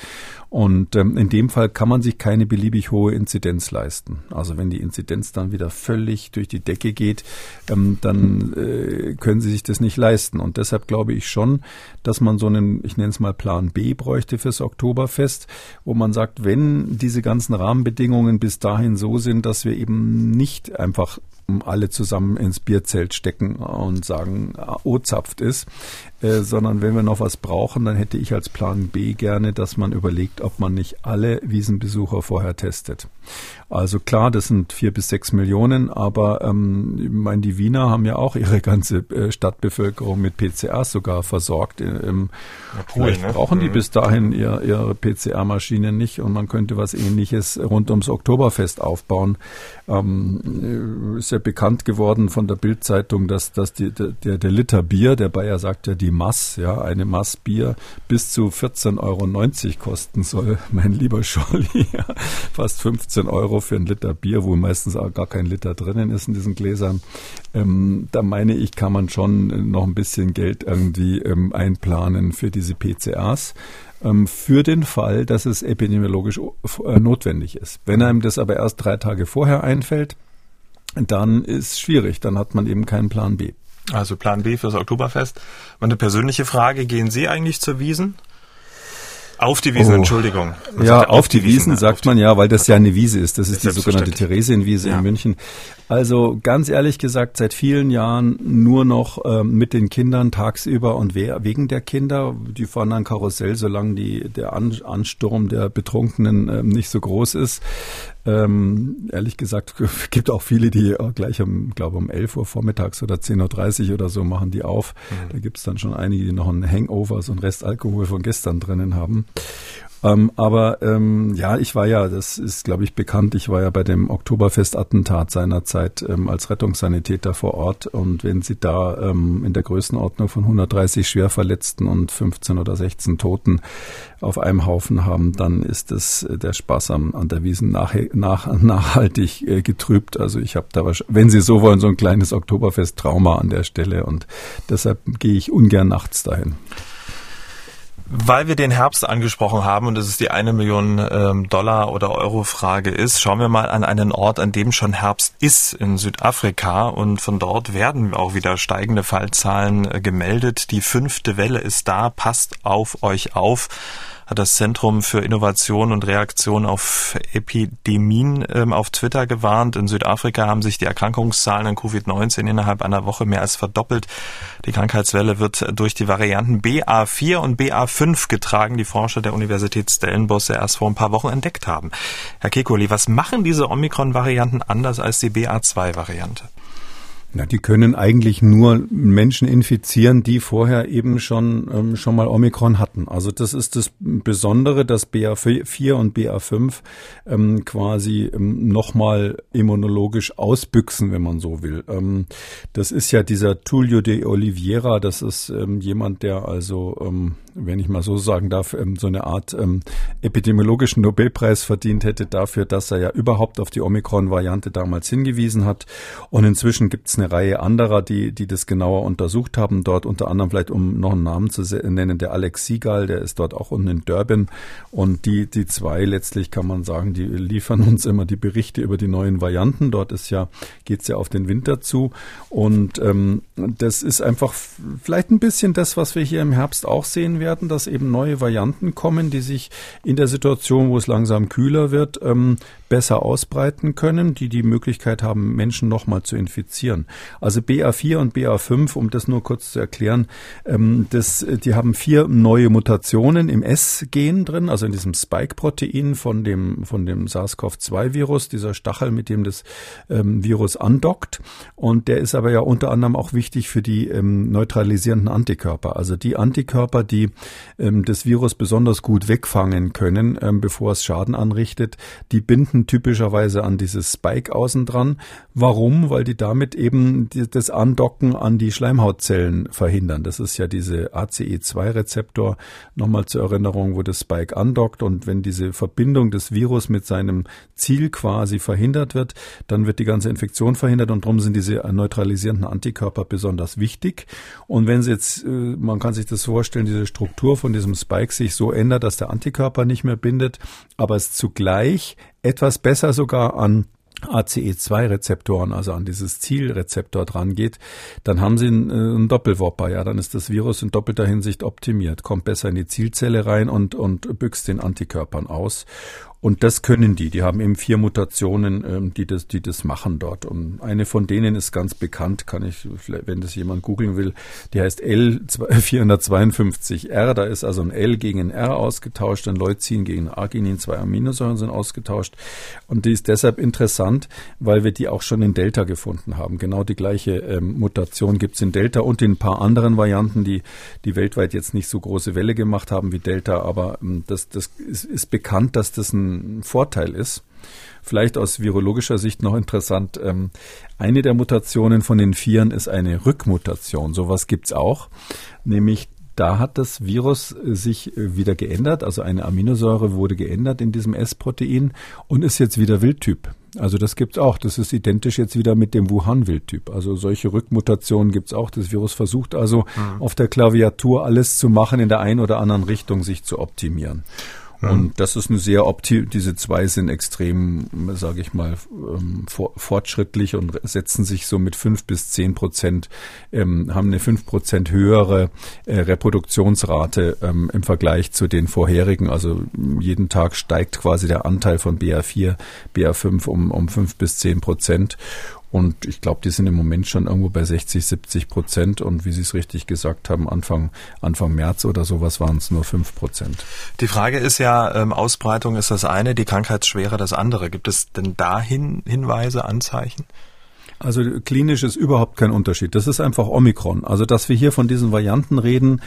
Und ähm, in dem Fall kann man sich keine beliebig hohe Inzidenz leisten. Also wenn die Inzidenz dann wieder völlig durch die Decke geht, ähm, dann äh, können sie sich das nicht leisten. Und deshalb glaube ich schon, dass man so einen, ich nenne es mal Plan B bräuchte fürs Oktoberfest, wo man sagt, wenn diese ganzen Rahmenbedingungen bis dahin so sind, dass wir eben nicht einfach alle zusammen ins Bierzelt stecken und sagen, oh, zapft ist, äh, sondern wenn wir noch was brauchen, dann hätte ich als Plan B gerne, dass man überlegt, ob man nicht alle Wiesenbesucher vorher testet. Also klar, das sind vier bis sechs Millionen, aber ähm, ich meine, die Wiener haben ja auch ihre ganze äh, Stadtbevölkerung mit PCRs sogar versorgt. Ähm, vielleicht ne? brauchen die mhm. bis dahin ihr, ihre PCR-Maschinen nicht und man könnte was ähnliches rund ums Oktoberfest aufbauen. Ähm, ist ja bekannt geworden von der Bildzeitung, dass, dass die, der, der Liter Bier, der Bayer sagt ja die Mass, ja, eine Mass Bier bis zu 14,90 Euro kosten soll. Mein lieber Scholli, ja, fast 15 Euro für ein Liter Bier, wo meistens auch gar kein Liter drinnen ist in diesen Gläsern. Ähm, da meine ich, kann man schon noch ein bisschen Geld irgendwie ähm, einplanen für diese PCAs für den Fall, dass es epidemiologisch äh, notwendig ist. Wenn einem das aber erst drei Tage vorher einfällt, dann ist schwierig, dann hat man eben keinen Plan B. Also Plan B fürs Oktoberfest. Meine persönliche Frage, gehen Sie eigentlich zur Wiesen? Auf die Wiesen, oh. Entschuldigung. Man ja, auf, die, die Wiesen, Wiesen sagt man ja, weil das ja eine Wiese ist. Das ist die sogenannte Theresienwiese ja. in München. Also ganz ehrlich gesagt, seit vielen Jahren nur noch ähm, mit den Kindern tagsüber und wer, wegen der Kinder. Die fahren dann Karussell, solange die, der Ansturm der Betrunkenen ähm, nicht so groß ist. Ähm, ehrlich gesagt, gibt auch viele, die gleich um, glaube um 11 Uhr vormittags oder 10.30 Uhr oder so machen die auf. Mhm. Da gibt es dann schon einige, die noch einen Hangover, so einen Rest Alkohol von gestern drinnen haben. Ähm, aber ähm, ja, ich war ja, das ist, glaube ich, bekannt, ich war ja bei dem Oktoberfest-Attentat seinerzeit ähm, als Rettungssanitäter vor Ort. Und wenn Sie da ähm, in der Größenordnung von 130 Schwerverletzten und 15 oder 16 Toten auf einem Haufen haben, dann ist es äh, der Spaß am, an der Wiesen nach, nach, nachhaltig äh, getrübt. Also ich habe da, wenn Sie so wollen, so ein kleines Oktoberfest-Trauma an der Stelle und deshalb gehe ich ungern nachts dahin. Weil wir den Herbst angesprochen haben und es ist die eine Million ähm, Dollar oder Euro Frage ist, schauen wir mal an einen Ort, an dem schon Herbst ist in Südafrika. Und von dort werden auch wieder steigende Fallzahlen äh, gemeldet. Die fünfte Welle ist da, passt auf euch auf hat das Zentrum für Innovation und Reaktion auf Epidemien ähm, auf Twitter gewarnt. In Südafrika haben sich die Erkrankungszahlen an Covid-19 innerhalb einer Woche mehr als verdoppelt. Die Krankheitswelle wird durch die Varianten BA4 und BA5 getragen, die Forscher der Universität Stellenbosch erst vor ein paar Wochen entdeckt haben. Herr Kekoli, was machen diese Omikron-Varianten anders als die BA2-Variante? Ja, die können eigentlich nur Menschen infizieren, die vorher eben schon, ähm, schon mal Omikron hatten. Also das ist das Besondere, dass BA4 und BA5 ähm, quasi ähm, nochmal immunologisch ausbüchsen, wenn man so will. Ähm, das ist ja dieser Tullio de Oliveira, das ist ähm, jemand, der also ähm, wenn ich mal so sagen darf, ähm, so eine Art epidemiologischen Nobelpreis verdient hätte dafür, dass er ja überhaupt auf die Omikron-Variante damals hingewiesen hat. Und inzwischen gibt es eine Reihe anderer, die, die das genauer untersucht haben. Dort unter anderem vielleicht, um noch einen Namen zu nennen, der Alex Siegal, der ist dort auch unten in Durban. Und die, die zwei letztlich kann man sagen, die liefern uns immer die Berichte über die neuen Varianten. Dort ist ja, geht's ja auf den Winter zu. Und ähm, das ist einfach vielleicht ein bisschen das, was wir hier im Herbst auch sehen werden dass eben neue Varianten kommen, die sich in der Situation, wo es langsam kühler wird, ähm, besser ausbreiten können, die die Möglichkeit haben, Menschen nochmal zu infizieren. Also BA4 und BA5, um das nur kurz zu erklären, ähm, das, die haben vier neue Mutationen im S-Gen drin, also in diesem Spike-Protein von dem, von dem SARS-CoV-2-Virus, dieser Stachel, mit dem das ähm, Virus andockt. Und der ist aber ja unter anderem auch wichtig für die ähm, neutralisierenden Antikörper, also die Antikörper, die ähm, das Virus besonders gut wegfangen können, ähm, bevor es Schaden anrichtet, die binden typischerweise an dieses Spike außen dran. Warum? Weil die damit eben die, das Andocken an die Schleimhautzellen verhindern. Das ist ja diese ACE2-Rezeptor, nochmal zur Erinnerung, wo das Spike andockt und wenn diese Verbindung des Virus mit seinem Ziel quasi verhindert wird, dann wird die ganze Infektion verhindert und darum sind diese neutralisierenden Antikörper besonders wichtig. Und wenn Sie jetzt, äh, man kann sich das vorstellen, diese Struktur von diesem Spike sich so ändert, dass der Antikörper nicht mehr bindet, aber es zugleich etwas besser sogar an ACE2-Rezeptoren, also an dieses Zielrezeptor dran geht, dann haben Sie einen, äh, einen Doppelwopper. Ja, dann ist das Virus in doppelter Hinsicht optimiert, kommt besser in die Zielzelle rein und, und büchst den Antikörpern aus. Und das können die. Die haben eben vier Mutationen, ähm, die das, die das machen dort. Und eine von denen ist ganz bekannt, kann ich, wenn das jemand googeln will, die heißt L452R. Da ist also ein L gegen ein R ausgetauscht, ein Leucin gegen Arginin, zwei Aminosäuren sind ausgetauscht. Und die ist deshalb interessant, weil wir die auch schon in Delta gefunden haben. Genau die gleiche ähm, Mutation gibt es in Delta und in ein paar anderen Varianten, die, die weltweit jetzt nicht so große Welle gemacht haben wie Delta. Aber ähm, das, das ist, ist bekannt, dass das ein Vorteil ist. Vielleicht aus virologischer Sicht noch interessant. Ähm, eine der Mutationen von den Vieren ist eine Rückmutation. Sowas gibt's auch. Nämlich da hat das Virus sich äh, wieder geändert. Also eine Aminosäure wurde geändert in diesem S-Protein und ist jetzt wieder Wildtyp. Also das gibt's auch. Das ist identisch jetzt wieder mit dem Wuhan-Wildtyp. Also solche Rückmutationen gibt's auch. Das Virus versucht also mhm. auf der Klaviatur alles zu machen, in der einen oder anderen Richtung sich zu optimieren. Und das ist eine sehr opti diese zwei sind extrem, sage ich mal, ähm, fortschrittlich und setzen sich so mit fünf bis zehn Prozent, ähm, haben eine fünf Prozent höhere äh, Reproduktionsrate ähm, im Vergleich zu den vorherigen. Also jeden Tag steigt quasi der Anteil von BA4, BA5 um, um fünf bis zehn Prozent. Und ich glaube, die sind im Moment schon irgendwo bei 60, 70 Prozent. Und wie Sie es richtig gesagt haben, Anfang, Anfang März oder sowas waren es nur 5 Prozent. Die Frage ist ja, ähm, Ausbreitung ist das eine, die Krankheitsschwere das andere. Gibt es denn dahin Hinweise, Anzeichen? Also klinisch ist überhaupt kein Unterschied. Das ist einfach Omikron. Also dass wir hier von diesen Varianten reden,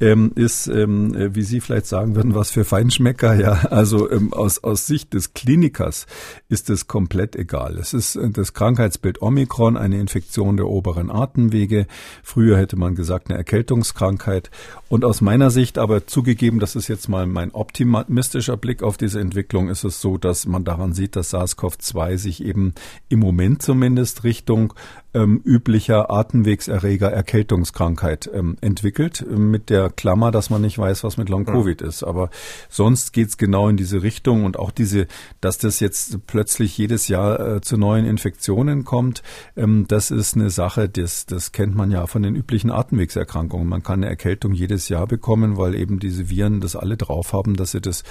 ähm, ist, ähm, äh, wie Sie vielleicht sagen würden, was für Feinschmecker. Ja, also ähm, aus, aus Sicht des Klinikers ist es komplett egal. Es ist äh, das Krankheitsbild Omikron, eine Infektion der oberen Atemwege. Früher hätte man gesagt eine Erkältungskrankheit. Und aus meiner Sicht, aber zugegeben, das ist jetzt mal mein optimistischer Blick auf diese Entwicklung, ist es so, dass man daran sieht, dass SARS-CoV-2 sich eben im Moment zumindest Richtung ähm, üblicher Atemwegserreger Erkältungskrankheit ähm, entwickelt, äh, mit der Klammer, dass man nicht weiß, was mit Long Covid ja. ist. Aber sonst geht's genau in diese Richtung und auch diese, dass das jetzt plötzlich jedes Jahr äh, zu neuen Infektionen kommt, ähm, das ist eine Sache, das, das kennt man ja von den üblichen Atemwegserkrankungen. Man kann eine Erkältung jedes Jahr bekommen, weil eben diese Viren das alle drauf haben, dass sie das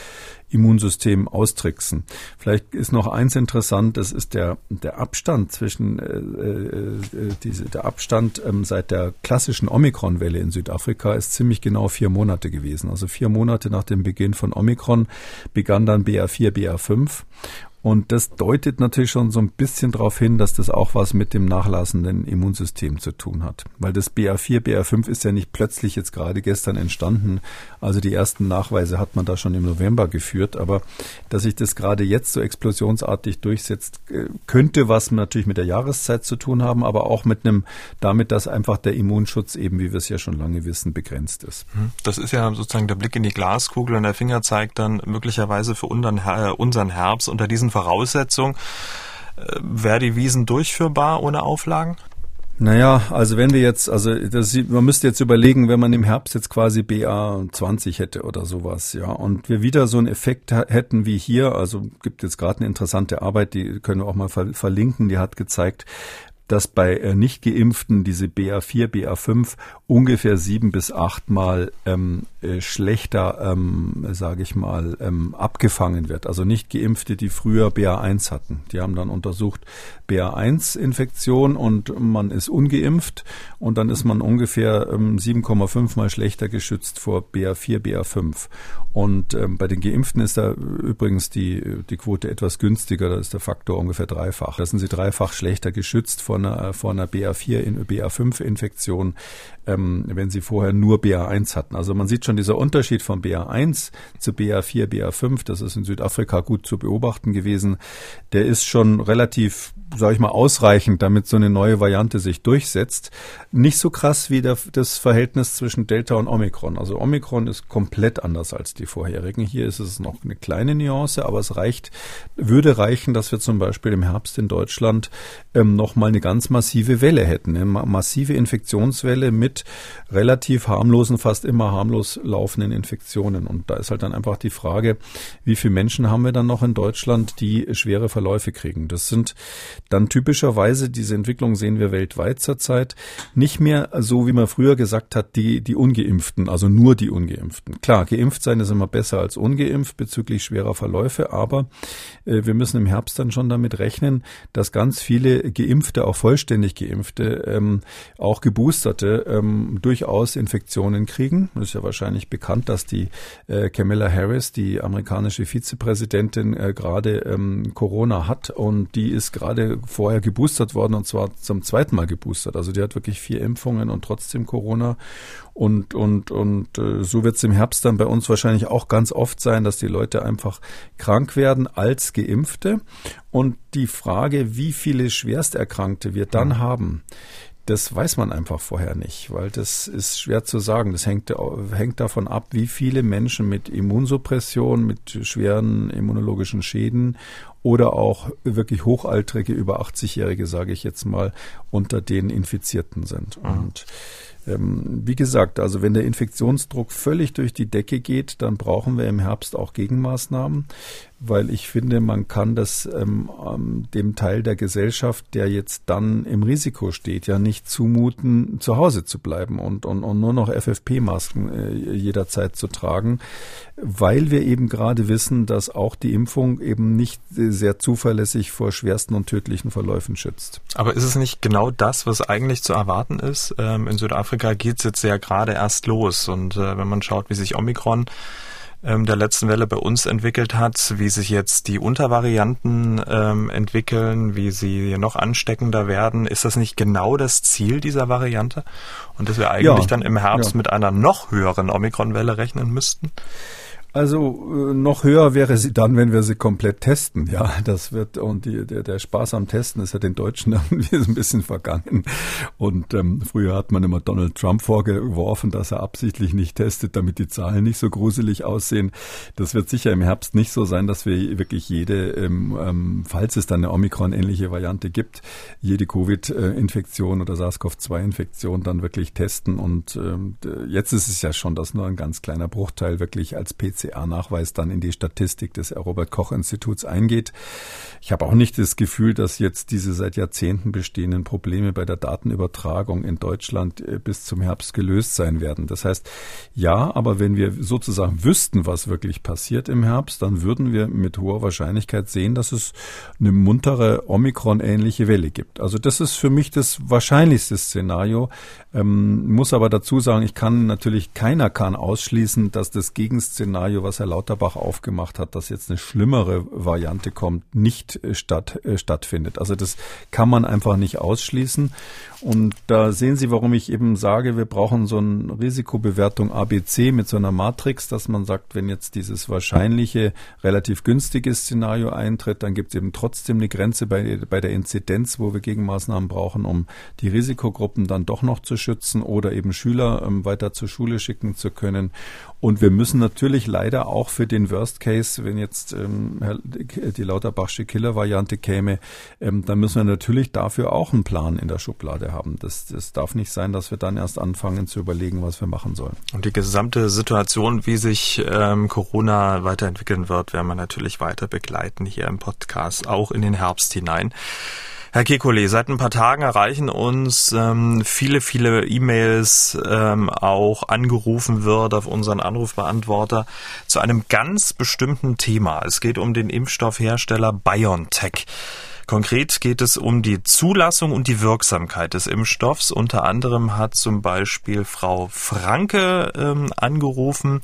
Immunsystem austricksen. Vielleicht ist noch eins interessant, das ist der, der Abstand zwischen äh, äh, diese, der Abstand ähm, seit der klassischen Omikron-Welle in Südafrika ist ziemlich genau vier Monate gewesen. Also vier Monate nach dem Beginn von Omikron begann dann BA4, BA5 und das deutet natürlich schon so ein bisschen darauf hin, dass das auch was mit dem nachlassenden Immunsystem zu tun hat. Weil das BA4, BA5 ist ja nicht plötzlich jetzt gerade gestern entstanden. Also die ersten Nachweise hat man da schon im November geführt. Aber dass sich das gerade jetzt so explosionsartig durchsetzt, äh, könnte was natürlich mit der Jahreszeit zu tun haben, aber auch mit einem, damit, dass einfach der Immunschutz eben, wie wir es ja schon lange wissen, begrenzt ist. Hm. Das ist ja sozusagen der Blick in die Glaskugel und der Finger zeigt dann möglicherweise für unseren, Herbst unter diesen Voraussetzung. Äh, wäre die Wiesen durchführbar ohne Auflagen? Naja, also wenn wir jetzt, also das, man müsste jetzt überlegen, wenn man im Herbst jetzt quasi BA 20 hätte oder sowas, ja, und wir wieder so einen Effekt hätten wie hier, also gibt jetzt gerade eine interessante Arbeit, die können wir auch mal verlinken, die hat gezeigt, dass bei äh, nicht geimpften diese BA4, BA5 ungefähr sieben bis achtmal ähm, äh, schlechter, ähm, sage ich mal, ähm, abgefangen wird. Also nicht geimpfte, die früher BA1 hatten. Die haben dann untersucht BA1-Infektion und man ist ungeimpft und dann ist man ungefähr ähm, 7,5 mal schlechter geschützt vor BA4, BA5. Und ähm, bei den Geimpften ist da übrigens die, die Quote etwas günstiger, da ist der Faktor ungefähr dreifach. Da sind sie dreifach schlechter geschützt vor einer, vor einer BA4, BA5-Infektion, ähm, wenn sie vorher nur BA1 hatten. Also man sieht schon dieser Unterschied von BA1 zu BA4, BA5, das ist in Südafrika gut zu beobachten gewesen, der ist schon relativ sage ich mal, ausreichend, damit so eine neue Variante sich durchsetzt. Nicht so krass wie der, das Verhältnis zwischen Delta und Omikron. Also Omikron ist komplett anders als die vorherigen. Hier ist es noch eine kleine Nuance, aber es reicht, würde reichen, dass wir zum Beispiel im Herbst in Deutschland ähm, nochmal eine ganz massive Welle hätten. Eine massive Infektionswelle mit relativ harmlosen, fast immer harmlos laufenden Infektionen. Und da ist halt dann einfach die Frage, wie viele Menschen haben wir dann noch in Deutschland, die schwere Verläufe kriegen? Das sind dann typischerweise, diese Entwicklung sehen wir weltweit zurzeit, nicht mehr so, wie man früher gesagt hat, die, die Ungeimpften, also nur die Ungeimpften. Klar, geimpft sein ist immer besser als ungeimpft bezüglich schwerer Verläufe, aber äh, wir müssen im Herbst dann schon damit rechnen, dass ganz viele Geimpfte, auch vollständig Geimpfte, ähm, auch Geboosterte, ähm, durchaus Infektionen kriegen. Das ist ja wahrscheinlich bekannt, dass die äh, Kamala Harris, die amerikanische Vizepräsidentin, äh, gerade ähm, Corona hat und die ist gerade vorher geboostert worden und zwar zum zweiten Mal geboostert. Also die hat wirklich vier Impfungen und trotzdem Corona. Und, und, und äh, so wird es im Herbst dann bei uns wahrscheinlich auch ganz oft sein, dass die Leute einfach krank werden als Geimpfte. Und die Frage, wie viele Schwersterkrankte wir dann mhm. haben, das weiß man einfach vorher nicht, weil das ist schwer zu sagen. Das hängt, hängt davon ab, wie viele Menschen mit Immunsuppression, mit schweren immunologischen Schäden oder auch wirklich Hochaltrige, über 80-Jährige, sage ich jetzt mal, unter den Infizierten sind. Mhm. Und ähm, wie gesagt, also wenn der Infektionsdruck völlig durch die Decke geht, dann brauchen wir im Herbst auch Gegenmaßnahmen weil ich finde, man kann das ähm, dem Teil der Gesellschaft, der jetzt dann im Risiko steht, ja nicht zumuten, zu Hause zu bleiben und, und, und nur noch FFP-Masken äh, jederzeit zu tragen, weil wir eben gerade wissen, dass auch die Impfung eben nicht sehr zuverlässig vor schwersten und tödlichen Verläufen schützt. Aber ist es nicht genau das, was eigentlich zu erwarten ist? Ähm, in Südafrika geht es jetzt ja gerade erst los und äh, wenn man schaut, wie sich Omikron ähm, der letzten Welle bei uns entwickelt hat, wie sich jetzt die Untervarianten ähm, entwickeln, wie sie noch ansteckender werden. Ist das nicht genau das Ziel dieser Variante? Und dass wir eigentlich ja, dann im Herbst ja. mit einer noch höheren Omikron-Welle rechnen müssten? Also äh, noch höher wäre sie dann, wenn wir sie komplett testen. Ja, das wird und die, der, der Spaß am Testen ist ja den Deutschen irgendwie ein bisschen vergangen. Und ähm, früher hat man immer Donald Trump vorgeworfen, dass er absichtlich nicht testet, damit die Zahlen nicht so gruselig aussehen. Das wird sicher im Herbst nicht so sein, dass wir wirklich jede, ähm, ähm, falls es dann eine Omikron-ähnliche Variante gibt, jede Covid-Infektion oder SARS-CoV-2-Infektion dann wirklich testen. Und ähm, jetzt ist es ja schon, dass nur ein ganz kleiner Bruchteil wirklich als PC PCR-Nachweis dann in die Statistik des Robert-Koch-Instituts eingeht. Ich habe auch nicht das Gefühl, dass jetzt diese seit Jahrzehnten bestehenden Probleme bei der Datenübertragung in Deutschland äh, bis zum Herbst gelöst sein werden. Das heißt, ja, aber wenn wir sozusagen wüssten, was wirklich passiert im Herbst, dann würden wir mit hoher Wahrscheinlichkeit sehen, dass es eine muntere Omikron-ähnliche Welle gibt. Also das ist für mich das wahrscheinlichste Szenario. Ähm, muss aber dazu sagen, ich kann natürlich, keiner kann ausschließen, dass das Gegenszenario Szenario, was Herr Lauterbach aufgemacht hat, dass jetzt eine schlimmere Variante kommt, nicht äh, statt, äh, stattfindet. Also das kann man einfach nicht ausschließen. Und da sehen Sie, warum ich eben sage, wir brauchen so eine Risikobewertung ABC mit so einer Matrix, dass man sagt, wenn jetzt dieses wahrscheinliche, relativ günstige Szenario eintritt, dann gibt es eben trotzdem eine Grenze bei, bei der Inzidenz, wo wir Gegenmaßnahmen brauchen, um die Risikogruppen dann doch noch zu schützen oder eben Schüler ähm, weiter zur Schule schicken zu können. Und wir müssen natürlich leider auch für den Worst Case, wenn jetzt ähm, die Lauterbachsche Killer-Variante käme, ähm, dann müssen wir natürlich dafür auch einen Plan in der Schublade haben. Das, das darf nicht sein, dass wir dann erst anfangen zu überlegen, was wir machen sollen. Und die gesamte Situation, wie sich ähm, Corona weiterentwickeln wird, werden wir natürlich weiter begleiten hier im Podcast, auch in den Herbst hinein. Herr Kekulé, seit ein paar Tagen erreichen uns ähm, viele, viele E-Mails, ähm, auch angerufen wird auf unseren Anrufbeantworter zu einem ganz bestimmten Thema. Es geht um den Impfstoffhersteller BioNTech. Konkret geht es um die Zulassung und die Wirksamkeit des Impfstoffs. Unter anderem hat zum Beispiel Frau Franke ähm, angerufen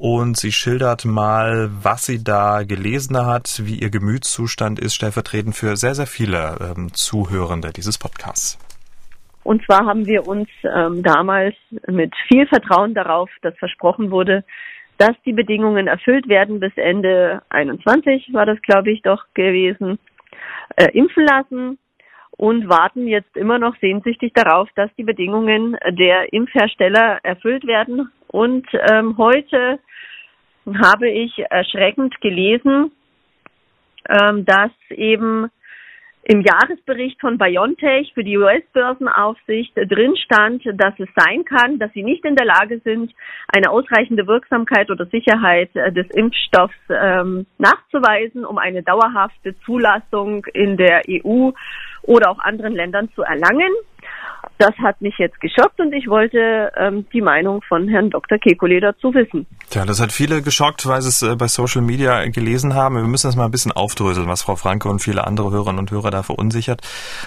und sie schildert mal, was sie da gelesen hat, wie ihr Gemütszustand ist, stellvertretend für sehr, sehr viele ähm, Zuhörende dieses Podcasts. Und zwar haben wir uns ähm, damals mit viel Vertrauen darauf, dass versprochen wurde, dass die Bedingungen erfüllt werden bis Ende 21 war das, glaube ich, doch gewesen, äh, impfen lassen und warten jetzt immer noch sehnsüchtig darauf, dass die Bedingungen der Impfhersteller erfüllt werden. Und ähm, heute habe ich erschreckend gelesen, ähm, dass eben im Jahresbericht von BioNTech für die US-Börsenaufsicht drin stand, dass es sein kann, dass sie nicht in der Lage sind, eine ausreichende Wirksamkeit oder Sicherheit äh, des Impfstoffs ähm, nachzuweisen, um eine dauerhafte Zulassung in der EU oder auch anderen Ländern zu erlangen. Das hat mich jetzt geschockt und ich wollte ähm, die Meinung von Herrn Dr. Kekulé dazu wissen. Tja, das hat viele geschockt, weil sie es äh, bei Social Media gelesen haben. Wir müssen das mal ein bisschen aufdröseln, was Frau Franke und viele andere Hörerinnen und Hörer da verunsichert.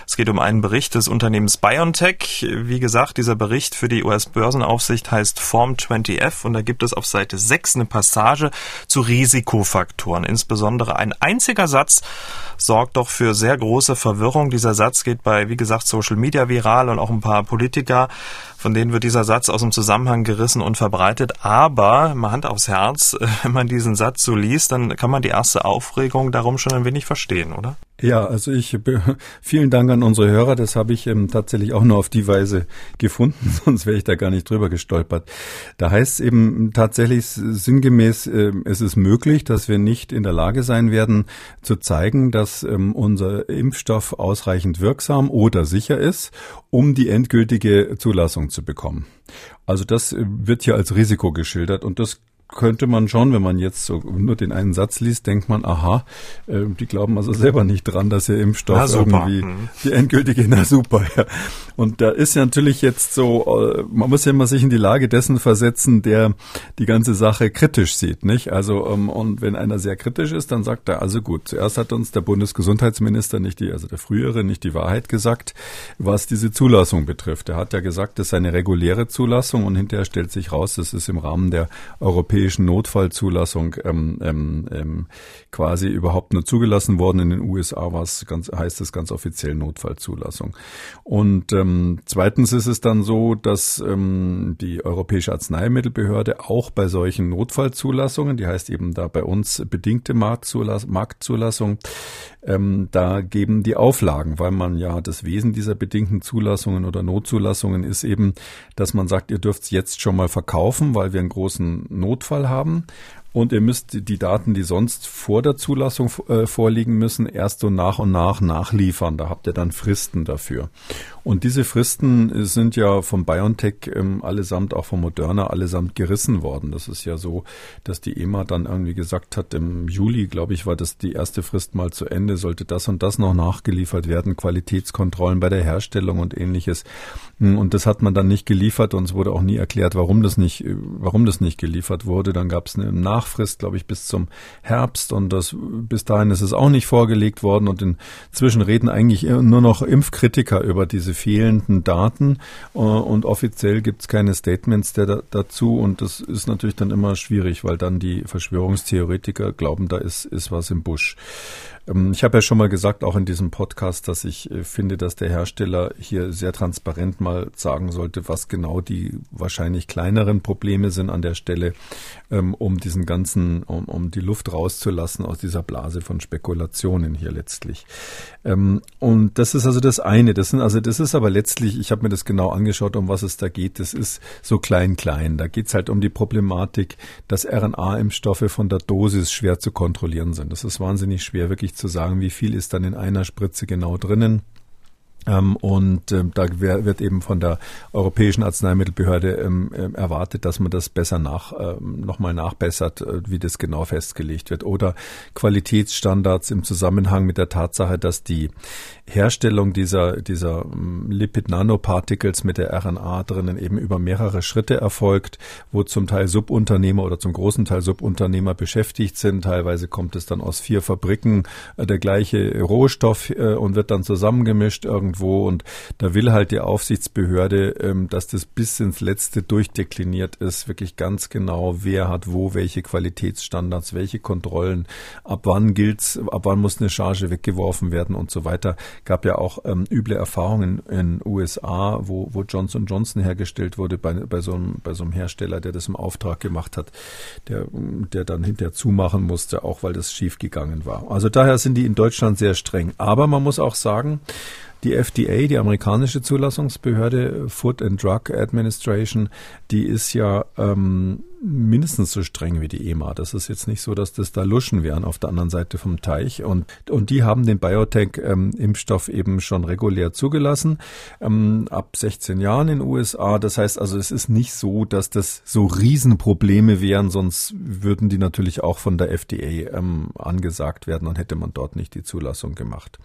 Es geht um einen Bericht des Unternehmens BioNTech. Wie gesagt, dieser Bericht für die US-Börsenaufsicht heißt Form 20F und da gibt es auf Seite 6 eine Passage zu Risikofaktoren. Insbesondere ein einziger Satz sorgt doch für sehr große Verwirrung. Dieser Satz geht bei, wie gesagt, Social Media viral und auch ein paar Politiker, von denen wird dieser Satz aus dem Zusammenhang gerissen und verbreitet. Aber, mal Hand aufs Herz, wenn man diesen Satz so liest, dann kann man die erste Aufregung darum schon ein wenig verstehen, oder? Ja, also ich vielen Dank an unsere Hörer. Das habe ich ähm, tatsächlich auch nur auf die Weise gefunden, sonst wäre ich da gar nicht drüber gestolpert. Da heißt es eben tatsächlich sinngemäß, äh, es ist möglich, dass wir nicht in der Lage sein werden zu zeigen, dass ähm, unser Impfstoff ausreichend wirksam oder sicher ist, um die endgültige Zulassung zu bekommen. Also das äh, wird hier als Risiko geschildert und das könnte man schon, wenn man jetzt so nur den einen Satz liest, denkt man, aha, äh, die glauben also selber nicht dran, dass ihr Impfstoff irgendwie mhm. die endgültige, na super. Ja. Und da ist ja natürlich jetzt so, äh, man muss ja immer sich in die Lage dessen versetzen, der die ganze Sache kritisch sieht, nicht? Also ähm, und wenn einer sehr kritisch ist, dann sagt er, also gut, zuerst hat uns der Bundesgesundheitsminister nicht die, also der frühere nicht die Wahrheit gesagt, was diese Zulassung betrifft. Er hat ja gesagt, das ist eine reguläre Zulassung und hinterher stellt sich raus, das ist im Rahmen der europäischen europäischen Notfallzulassung ähm, ähm, ähm, quasi überhaupt nur zugelassen worden. In den USA war es ganz, heißt es ganz offiziell Notfallzulassung. Und ähm, zweitens ist es dann so, dass ähm, die Europäische Arzneimittelbehörde auch bei solchen Notfallzulassungen, die heißt eben da bei uns bedingte Marktzulassung, ähm, da geben die Auflagen, weil man ja das Wesen dieser bedingten Zulassungen oder Notzulassungen ist eben, dass man sagt, ihr dürft es jetzt schon mal verkaufen, weil wir einen großen Notfall haben. Und ihr müsst die Daten, die sonst vor der Zulassung äh, vorliegen müssen, erst so nach und nach nachliefern. Da habt ihr dann Fristen dafür. Und diese Fristen sind ja vom BioNTech ähm, allesamt, auch von Moderna allesamt gerissen worden. Das ist ja so, dass die EMA dann irgendwie gesagt hat, im Juli, glaube ich, war das die erste Frist mal zu Ende, sollte das und das noch nachgeliefert werden, Qualitätskontrollen bei der Herstellung und ähnliches. Hm, und das hat man dann nicht geliefert und es wurde auch nie erklärt, warum das nicht, warum das nicht geliefert wurde. Dann gab es eine Nachfrist, glaube ich, bis zum Herbst. Und das, bis dahin ist es auch nicht vorgelegt worden. Und inzwischen reden eigentlich nur noch Impfkritiker über diese fehlenden Daten. Äh, und offiziell gibt es keine Statements der, dazu. Und das ist natürlich dann immer schwierig, weil dann die Verschwörungstheoretiker glauben, da ist, ist was im Busch. Ähm, ich habe ja schon mal gesagt, auch in diesem Podcast, dass ich äh, finde, dass der Hersteller hier sehr transparent mal sagen sollte, was genau die wahrscheinlich kleineren Probleme sind an der Stelle, ähm, um diesen ganzen, um, um die Luft rauszulassen aus dieser Blase von Spekulationen hier letztlich. Ähm, und das ist also das eine. Das sind also, das ist aber letztlich, ich habe mir das genau angeschaut, um was es da geht. Das ist so klein, klein. Da geht es halt um die Problematik, dass RNA-Impfstoffe von der Dosis schwer zu kontrollieren sind. Das ist wahnsinnig schwer, wirklich zu sagen, wie viel ist dann in einer Spritze genau drinnen. Ähm, und ähm, da wird eben von der Europäischen Arzneimittelbehörde ähm, äh, erwartet, dass man das besser nach, nochmal nachbessert, äh, wie das genau festgelegt wird. Oder Qualitätsstandards im Zusammenhang mit der Tatsache, dass die Herstellung dieser, dieser ähm, Lipid-Nanoparticles mit der RNA drinnen eben über mehrere Schritte erfolgt, wo zum Teil Subunternehmer oder zum großen Teil Subunternehmer beschäftigt sind. Teilweise kommt es dann aus vier Fabriken äh, der gleiche Rohstoff äh, und wird dann zusammengemischt irgendwie irgendwo und da will halt die Aufsichtsbehörde, ähm, dass das bis ins Letzte durchdekliniert ist, wirklich ganz genau, wer hat wo welche Qualitätsstandards, welche Kontrollen, ab wann gilt's, ab wann muss eine Charge weggeworfen werden und so weiter. Gab ja auch ähm, üble Erfahrungen in USA, wo, wo Johnson Johnson hergestellt wurde bei, bei, so einem, bei so einem Hersteller, der das im Auftrag gemacht hat, der, der dann hinterher zumachen musste, auch weil das schief gegangen war. Also daher sind die in Deutschland sehr streng. Aber man muss auch sagen, die FDA, die amerikanische Zulassungsbehörde, Food and Drug Administration, die ist ja ähm, mindestens so streng wie die EMA. Das ist jetzt nicht so, dass das da Luschen wären auf der anderen Seite vom Teich. Und, und die haben den Biotech-Impfstoff ähm, eben schon regulär zugelassen, ähm, ab 16 Jahren in den USA. Das heißt also, es ist nicht so, dass das so Riesenprobleme wären, sonst würden die natürlich auch von der FDA ähm, angesagt werden und hätte man dort nicht die Zulassung gemacht.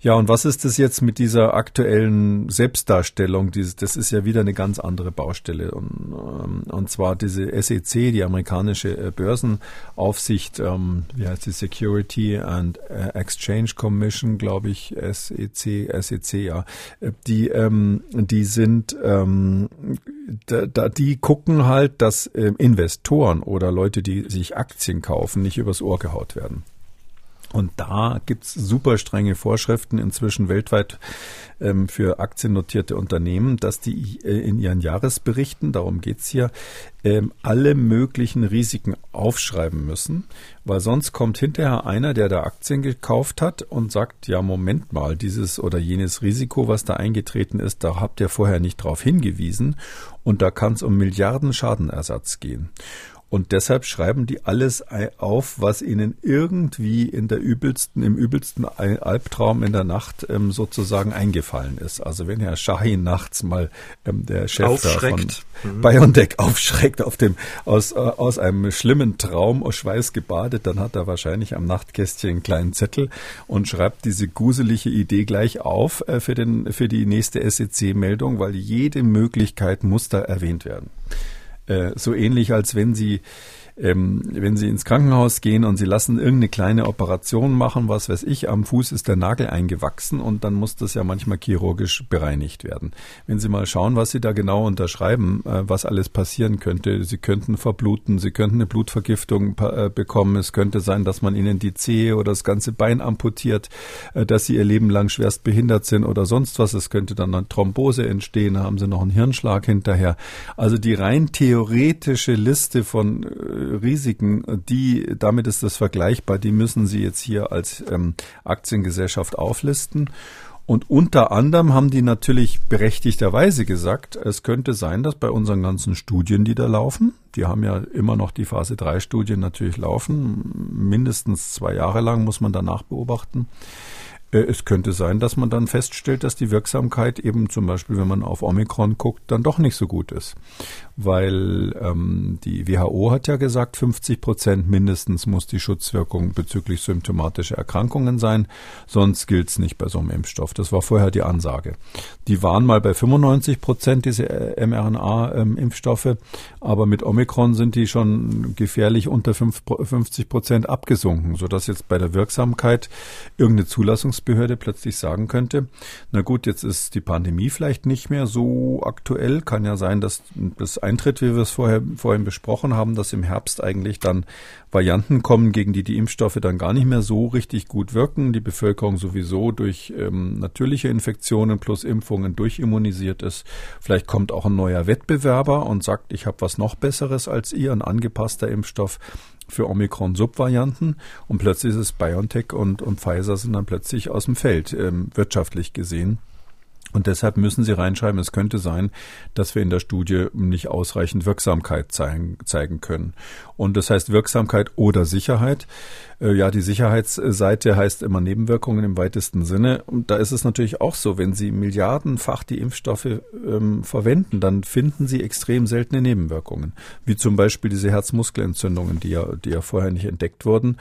Ja, und was ist das jetzt mit dieser aktuellen Selbstdarstellung? das ist ja wieder eine ganz andere Baustelle. Und, ähm, und zwar diese SEC, die amerikanische äh, Börsenaufsicht, ähm, wie heißt die Security and äh, Exchange Commission, glaube ich, SEC, SEC, ja. Äh, die, ähm, die sind, die gucken halt, dass Investoren oder Leute, die sich Aktien kaufen, nicht übers Ohr gehaut werden. Und da gibt's super strenge Vorschriften inzwischen weltweit ähm, für aktiennotierte Unternehmen, dass die äh, in ihren Jahresberichten, darum geht's hier, ähm, alle möglichen Risiken aufschreiben müssen, weil sonst kommt hinterher einer, der da Aktien gekauft hat und sagt, ja, Moment mal, dieses oder jenes Risiko, was da eingetreten ist, da habt ihr vorher nicht drauf hingewiesen und da kann es um Milliarden Schadenersatz gehen. Und deshalb schreiben die alles auf, was ihnen irgendwie in der übelsten, im übelsten Albtraum in der Nacht ähm, sozusagen eingefallen ist. Also wenn Herr Shahin nachts mal ähm, der Chef von mhm. BioNTech aufschreckt auf dem, aus, äh, aus einem schlimmen Traum aus Schweiß gebadet, dann hat er wahrscheinlich am Nachtkästchen einen kleinen Zettel und schreibt diese guselige Idee gleich auf äh, für, den, für die nächste SEC-Meldung, weil jede Möglichkeit muss da erwähnt werden. Äh, so ähnlich, als wenn Sie ähm, wenn Sie ins Krankenhaus gehen und Sie lassen irgendeine kleine Operation machen, was weiß ich, am Fuß ist der Nagel eingewachsen und dann muss das ja manchmal chirurgisch bereinigt werden. Wenn Sie mal schauen, was Sie da genau unterschreiben, äh, was alles passieren könnte, Sie könnten verbluten, Sie könnten eine Blutvergiftung äh, bekommen, es könnte sein, dass man Ihnen die Zehe oder das ganze Bein amputiert, äh, dass Sie Ihr Leben lang schwerst behindert sind oder sonst was, es könnte dann eine Thrombose entstehen, haben Sie noch einen Hirnschlag hinterher. Also die rein theoretische Liste von äh, Risiken, die, damit ist das vergleichbar, die müssen Sie jetzt hier als ähm, Aktiengesellschaft auflisten. Und unter anderem haben die natürlich berechtigterweise gesagt, es könnte sein, dass bei unseren ganzen Studien, die da laufen, die haben ja immer noch die Phase 3 Studien natürlich laufen, mindestens zwei Jahre lang muss man danach beobachten, äh, es könnte sein, dass man dann feststellt, dass die Wirksamkeit eben zum Beispiel, wenn man auf Omikron guckt, dann doch nicht so gut ist. Weil ähm, die WHO hat ja gesagt, 50 Prozent mindestens muss die Schutzwirkung bezüglich symptomatischer Erkrankungen sein, sonst gilt es nicht bei so einem Impfstoff. Das war vorher die Ansage. Die waren mal bei 95 Prozent, diese äh, mRNA-Impfstoffe, ähm, aber mit Omikron sind die schon gefährlich unter 50 Prozent abgesunken, sodass jetzt bei der Wirksamkeit irgendeine Zulassungs Bundesbehörde plötzlich sagen könnte, na gut, jetzt ist die Pandemie vielleicht nicht mehr so aktuell. Kann ja sein, dass das eintritt, wie wir es vorher, vorhin besprochen haben, dass im Herbst eigentlich dann Varianten kommen, gegen die die Impfstoffe dann gar nicht mehr so richtig gut wirken. Die Bevölkerung sowieso durch ähm, natürliche Infektionen plus Impfungen durchimmunisiert ist. Vielleicht kommt auch ein neuer Wettbewerber und sagt, ich habe was noch Besseres als ihr, ein angepasster Impfstoff für Omikron-Subvarianten und plötzlich ist es BioNTech und, und Pfizer sind dann plötzlich aus dem Feld, ähm, wirtschaftlich gesehen. Und deshalb müssen Sie reinschreiben, es könnte sein, dass wir in der Studie nicht ausreichend Wirksamkeit zeigen, zeigen können. Und das heißt Wirksamkeit oder Sicherheit. Äh, ja, die Sicherheitsseite heißt immer Nebenwirkungen im weitesten Sinne. Und da ist es natürlich auch so, wenn Sie milliardenfach die Impfstoffe ähm, verwenden, dann finden Sie extrem seltene Nebenwirkungen. Wie zum Beispiel diese Herzmuskelentzündungen, die ja, die ja vorher nicht entdeckt wurden.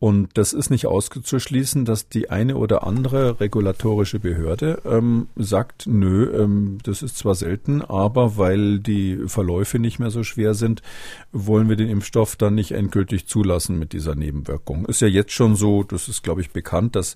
Und das ist nicht auszuschließen, dass die eine oder andere regulatorische Behörde ähm, sagt, nö, ähm, das ist zwar selten, aber weil die Verläufe nicht mehr so schwer sind, wollen wir den Impfstoff dann nicht endgültig zulassen mit dieser Nebenwirkung. Ist ja jetzt schon so, das ist, glaube ich, bekannt, dass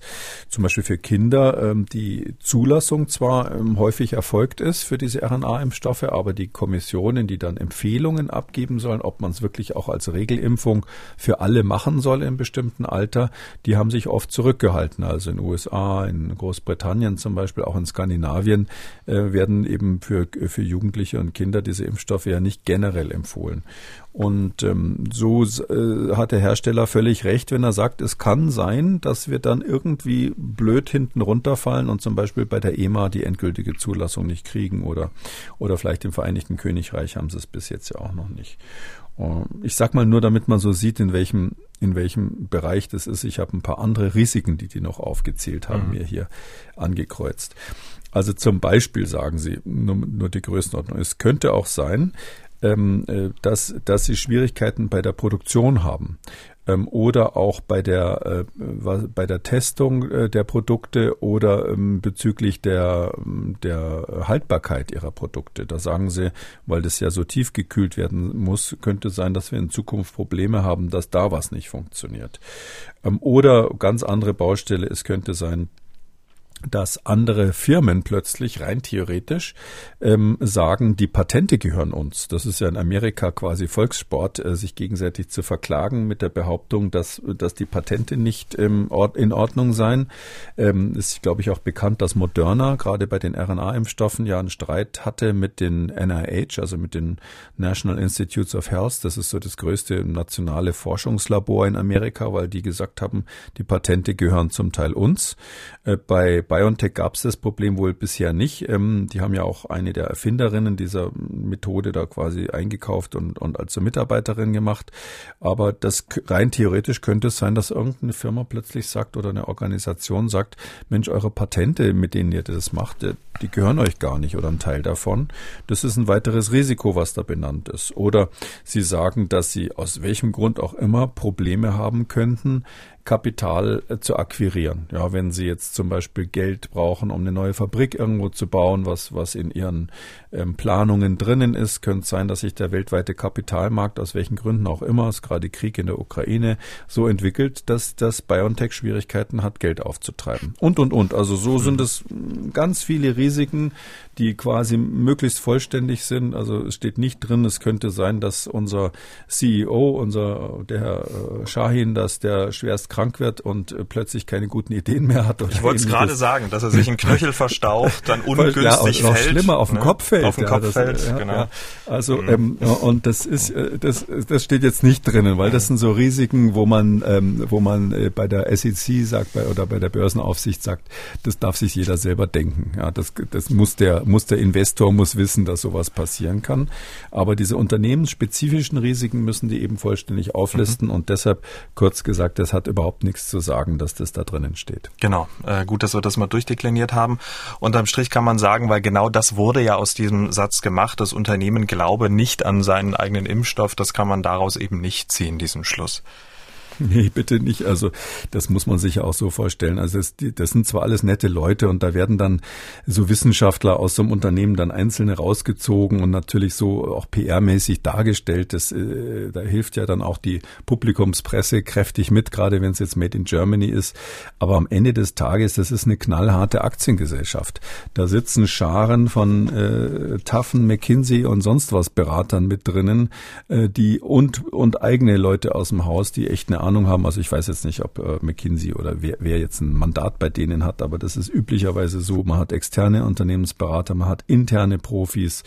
zum Beispiel für Kinder ähm, die Zulassung zwar ähm, häufig erfolgt ist für diese RNA-Impfstoffe, aber die Kommissionen, die dann Empfehlungen abgeben sollen, ob man es wirklich auch als Regelimpfung für alle machen soll in bestimmten bestimmten Alter, die haben sich oft zurückgehalten. Also in USA, in Großbritannien zum Beispiel, auch in Skandinavien äh, werden eben für, für Jugendliche und Kinder diese Impfstoffe ja nicht generell empfohlen. Und ähm, so äh, hat der Hersteller völlig recht, wenn er sagt, es kann sein, dass wir dann irgendwie blöd hinten runterfallen und zum Beispiel bei der EMA die endgültige Zulassung nicht kriegen oder, oder vielleicht im Vereinigten Königreich haben sie es bis jetzt ja auch noch nicht. Ich sag mal nur, damit man so sieht, in welchem, in welchem Bereich das ist. Ich habe ein paar andere Risiken, die die noch aufgezählt haben, mhm. mir hier angekreuzt. Also zum Beispiel sagen sie, nur, nur die Größenordnung. Es könnte auch sein, ähm, äh, dass, dass sie Schwierigkeiten bei der Produktion haben ähm, oder auch bei der, äh, bei der Testung äh, der Produkte oder ähm, bezüglich der, ähm, der Haltbarkeit ihrer Produkte. Da sagen sie, weil das ja so tief gekühlt werden muss, könnte sein, dass wir in Zukunft Probleme haben, dass da was nicht funktioniert. Ähm, oder ganz andere Baustelle, es könnte sein, dass andere Firmen plötzlich rein theoretisch ähm, sagen, die Patente gehören uns. Das ist ja in Amerika quasi Volkssport, äh, sich gegenseitig zu verklagen mit der Behauptung, dass, dass die Patente nicht ähm, in Ordnung seien. Ähm, ist, glaube ich, auch bekannt, dass Moderna gerade bei den RNA-Impfstoffen ja einen Streit hatte mit den NIH, also mit den National Institutes of Health. Das ist so das größte nationale Forschungslabor in Amerika, weil die gesagt haben, die Patente gehören zum Teil uns. Äh, bei BioNTech gab es das Problem wohl bisher nicht. Ähm, die haben ja auch eine der Erfinderinnen dieser Methode da quasi eingekauft und, und als Mitarbeiterin gemacht. Aber das rein theoretisch könnte es sein, dass irgendeine Firma plötzlich sagt oder eine Organisation sagt, Mensch, eure Patente, mit denen ihr das macht, äh, die gehören euch gar nicht oder ein Teil davon. Das ist ein weiteres Risiko, was da benannt ist. Oder sie sagen, dass sie aus welchem Grund auch immer Probleme haben könnten, Kapital äh, zu akquirieren. Ja, wenn Sie jetzt zum Beispiel Geld brauchen, um eine neue Fabrik irgendwo zu bauen, was, was in Ihren ähm, Planungen drinnen ist, könnte es sein, dass sich der weltweite Kapitalmarkt aus welchen Gründen auch immer, es gerade Krieg in der Ukraine, so entwickelt, dass das BioNTech Schwierigkeiten hat, Geld aufzutreiben. Und, und, und. Also so sind es ganz viele Risiken, die quasi möglichst vollständig sind. Also es steht nicht drin, es könnte sein, dass unser CEO, unser der Herr äh, Shahin, dass der schwerst krank wird und äh, plötzlich keine guten Ideen mehr hat. Ich wollte es gerade sagen, dass er sich einen Knöchel verstaucht, dann ungünstig ja, und noch fällt. schlimmer auf den ne? Kopf fällt. Auf den ja, Kopf das, fällt, ja, genau. Ja. Also mhm. ähm, und das ist äh, das das steht jetzt nicht drinnen, weil das sind so Risiken, wo man ähm, wo man äh, bei der SEC sagt bei, oder bei der Börsenaufsicht sagt, das darf sich jeder selber denken. Ja, das das muss der muss der Investor muss wissen, dass sowas passieren kann. Aber diese unternehmensspezifischen Risiken müssen die eben vollständig auflisten mhm. und deshalb kurz gesagt, das hat überhaupt nichts zu sagen, dass das da drinnen steht. Genau, äh, gut, dass wir das mal durchdekliniert haben. Unterm Strich kann man sagen, weil genau das wurde ja aus diesem Satz gemacht, das Unternehmen glaube nicht an seinen eigenen Impfstoff, das kann man daraus eben nicht ziehen, diesen Schluss. Nee, bitte nicht. Also das muss man sich ja auch so vorstellen. Also das, das sind zwar alles nette Leute und da werden dann so Wissenschaftler aus so einem Unternehmen dann einzelne rausgezogen und natürlich so auch PR-mäßig dargestellt. Das, äh, da hilft ja dann auch die Publikumspresse kräftig mit, gerade wenn es jetzt Made in Germany ist. Aber am Ende des Tages, das ist eine knallharte Aktiengesellschaft. Da sitzen Scharen von äh, Taffen, McKinsey und sonst was Beratern mit drinnen, äh, die und und eigene Leute aus dem Haus, die echt eine Ahnung haben. Also ich weiß jetzt nicht, ob äh, McKinsey oder wer, wer jetzt ein Mandat bei denen hat, aber das ist üblicherweise so. Man hat externe Unternehmensberater, man hat interne Profis,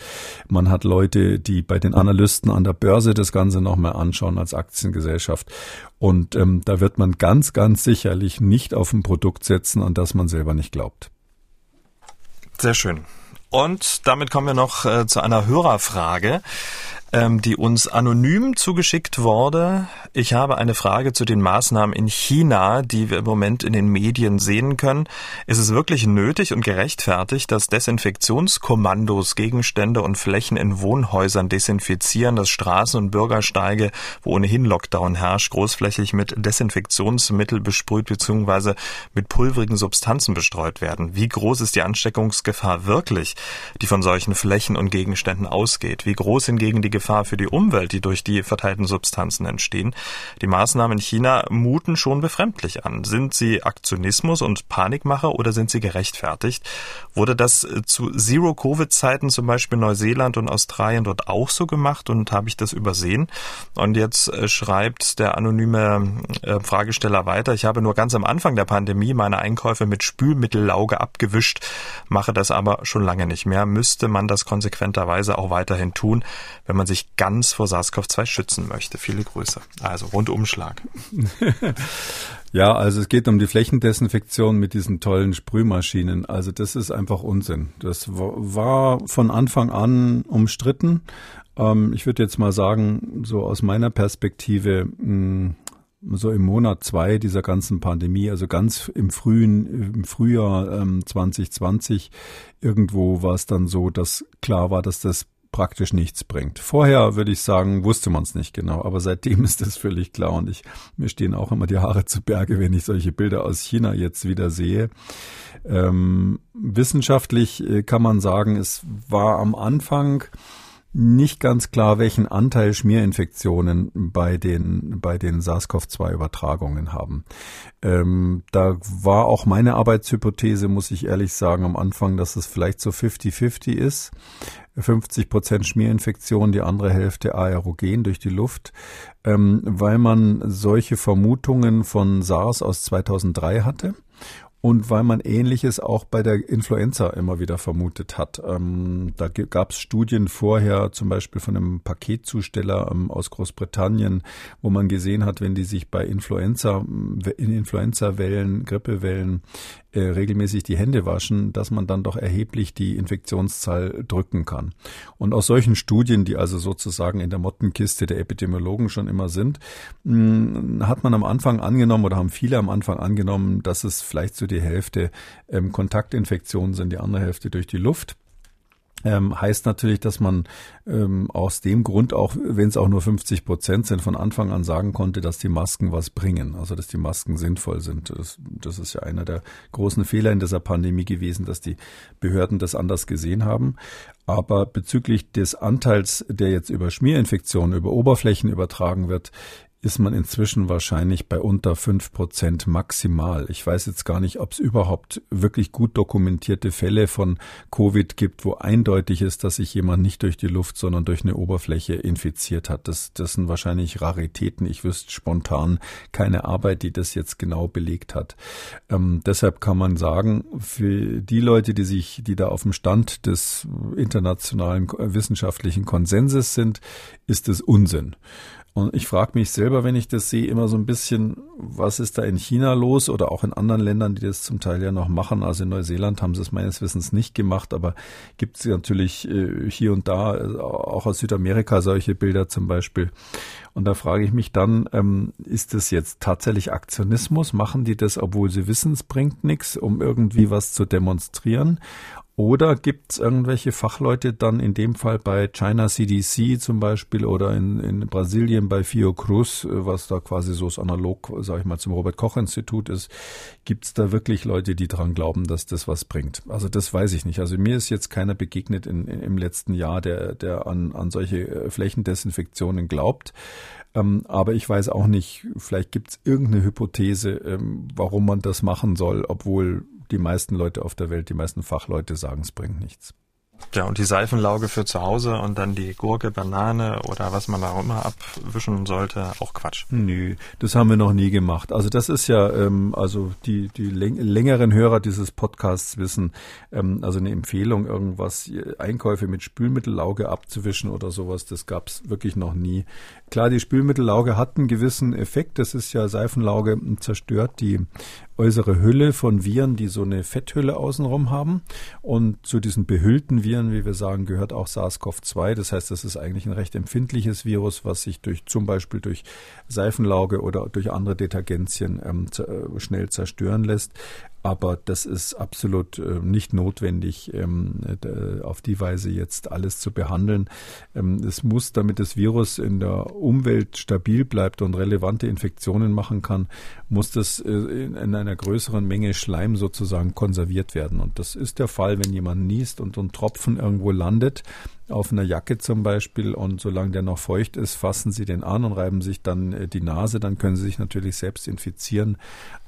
man hat Leute, die bei den Analysten an der Börse das Ganze nochmal anschauen als Aktiengesellschaft. Und ähm, da wird man ganz, ganz sicherlich nicht auf ein Produkt setzen, an das man selber nicht glaubt. Sehr schön. Und damit kommen wir noch äh, zu einer Hörerfrage ähm, die uns anonym zugeschickt wurde. Ich habe eine Frage zu den Maßnahmen in China, die wir im Moment in den Medien sehen können. Ist es wirklich nötig und gerechtfertigt, dass Desinfektionskommandos Gegenstände und Flächen in Wohnhäusern desinfizieren, dass Straßen und Bürgersteige, wo ohnehin Lockdown herrscht, großflächig mit Desinfektionsmittel besprüht bzw. mit pulverigen Substanzen bestreut werden? Wie groß ist die Ansteckungsgefahr wirklich, die von solchen Flächen und Gegenständen ausgeht? Wie groß hingegen die Gefahr für die Umwelt, die durch die verteilten Substanzen entstehen. Die Maßnahmen in China muten schon befremdlich an. Sind sie Aktionismus und Panikmache oder sind sie gerechtfertigt? Wurde das zu Zero-Covid-Zeiten zum Beispiel Neuseeland und Australien dort auch so gemacht und habe ich das übersehen? Und jetzt äh, schreibt der anonyme äh, Fragesteller weiter, ich habe nur ganz am Anfang der Pandemie meine Einkäufe mit Spülmittellauge abgewischt, mache das aber schon lange nicht mehr. Müsste man das konsequenterweise auch weiterhin tun, wenn man sich ganz vor SARS-CoV-2 schützen möchte. Viele Grüße. Also Rundumschlag. ja, also es geht um die Flächendesinfektion mit diesen tollen Sprühmaschinen. Also das ist einfach Unsinn. Das war von Anfang an umstritten. Ähm, ich würde jetzt mal sagen, so aus meiner Perspektive, hm, so im Monat zwei dieser ganzen Pandemie, also ganz im frühen, im Frühjahr ähm, 2020, irgendwo war es dann so, dass klar war, dass das praktisch nichts bringt. Vorher würde ich sagen, wusste man es nicht genau, aber seitdem ist das völlig klar und ich, mir stehen auch immer die Haare zu Berge, wenn ich solche Bilder aus China jetzt wieder sehe. Ähm, wissenschaftlich äh, kann man sagen, es war am Anfang nicht ganz klar, welchen Anteil Schmierinfektionen bei den, bei den SARS-CoV-2-Übertragungen haben. Ähm, da war auch meine Arbeitshypothese, muss ich ehrlich sagen, am Anfang, dass es vielleicht so 50-50 ist. 50 Prozent Schmierinfektion, die andere Hälfte aerogen durch die Luft, ähm, weil man solche Vermutungen von SARS aus 2003 hatte und weil man Ähnliches auch bei der Influenza immer wieder vermutet hat. Ähm, da gab es Studien vorher, zum Beispiel von einem Paketzusteller ähm, aus Großbritannien, wo man gesehen hat, wenn die sich bei Influenza, in Influenza-Wellen, Grippewellen äh, regelmäßig die Hände waschen, dass man dann doch erheblich die Infektionszahl drücken kann. Und aus solchen Studien, die also sozusagen in der Mottenkiste der Epidemiologen schon immer sind, hat man am Anfang angenommen oder haben viele am Anfang angenommen, dass es vielleicht so die Hälfte ähm, Kontaktinfektionen sind, die andere Hälfte durch die Luft. Ähm, heißt natürlich, dass man ähm, aus dem Grund, auch wenn es auch nur 50 Prozent sind, von Anfang an sagen konnte, dass die Masken was bringen, also dass die Masken sinnvoll sind. Das, das ist ja einer der großen Fehler in dieser Pandemie gewesen, dass die Behörden das anders gesehen haben. Aber bezüglich des Anteils, der jetzt über Schmierinfektionen, über Oberflächen übertragen wird, ist man inzwischen wahrscheinlich bei unter fünf Prozent maximal. Ich weiß jetzt gar nicht, ob es überhaupt wirklich gut dokumentierte Fälle von Covid gibt, wo eindeutig ist, dass sich jemand nicht durch die Luft, sondern durch eine Oberfläche infiziert hat. Das, das sind wahrscheinlich Raritäten. Ich wüsste spontan keine Arbeit, die das jetzt genau belegt hat. Ähm, deshalb kann man sagen, für die Leute, die sich, die da auf dem Stand des internationalen wissenschaftlichen Konsenses sind, ist es Unsinn. Und ich frage mich selber, wenn ich das sehe, immer so ein bisschen, was ist da in China los oder auch in anderen Ländern, die das zum Teil ja noch machen. Also in Neuseeland haben sie es meines Wissens nicht gemacht, aber gibt es natürlich äh, hier und da, äh, auch aus Südamerika, solche Bilder zum Beispiel. Und da frage ich mich dann, ähm, ist das jetzt tatsächlich Aktionismus? Machen die das, obwohl sie wissen, es bringt nichts, um irgendwie was zu demonstrieren? Oder gibt es irgendwelche Fachleute dann in dem Fall bei China CDC zum Beispiel oder in, in Brasilien bei Fiocruz, was da quasi so das Analog, sage ich mal, zum Robert Koch Institut ist, gibt es da wirklich Leute, die dran glauben, dass das was bringt? Also das weiß ich nicht. Also mir ist jetzt keiner begegnet in, in, im letzten Jahr, der, der an, an solche äh, Flächendesinfektionen glaubt. Ähm, aber ich weiß auch nicht, vielleicht gibt es irgendeine Hypothese, ähm, warum man das machen soll, obwohl die meisten Leute auf der Welt, die meisten Fachleute sagen, es bringt nichts. Ja, und die Seifenlauge für zu Hause und dann die Gurke, Banane oder was man da immer abwischen sollte, auch Quatsch. Nö, das haben wir noch nie gemacht. Also das ist ja, ähm, also die, die längeren Hörer dieses Podcasts wissen, ähm, also eine Empfehlung, irgendwas, Einkäufe mit Spülmittellauge abzuwischen oder sowas, das gab's wirklich noch nie. Klar, die Spülmittellauge hat einen gewissen Effekt. Das ist ja Seifenlauge zerstört die äußere Hülle von Viren, die so eine Fetthülle außenrum haben. Und zu diesen behüllten Viren, wie wir sagen, gehört auch SARS-CoV-2. Das heißt, das ist eigentlich ein recht empfindliches Virus, was sich durch zum Beispiel durch Seifenlauge oder durch andere Detergenzien ähm, äh, schnell zerstören lässt. Aber das ist absolut äh, nicht notwendig, ähm, auf die Weise jetzt alles zu behandeln. Ähm, es muss, damit das Virus in der Umwelt stabil bleibt und relevante Infektionen machen kann, muss das äh, in, in, einer größeren Menge Schleim sozusagen konserviert werden. Und das ist der Fall, wenn jemand niest und ein Tropfen irgendwo landet, auf einer Jacke zum Beispiel und solange der noch feucht ist, fassen Sie den an und reiben sich dann äh, die Nase, dann können Sie sich natürlich selbst infizieren.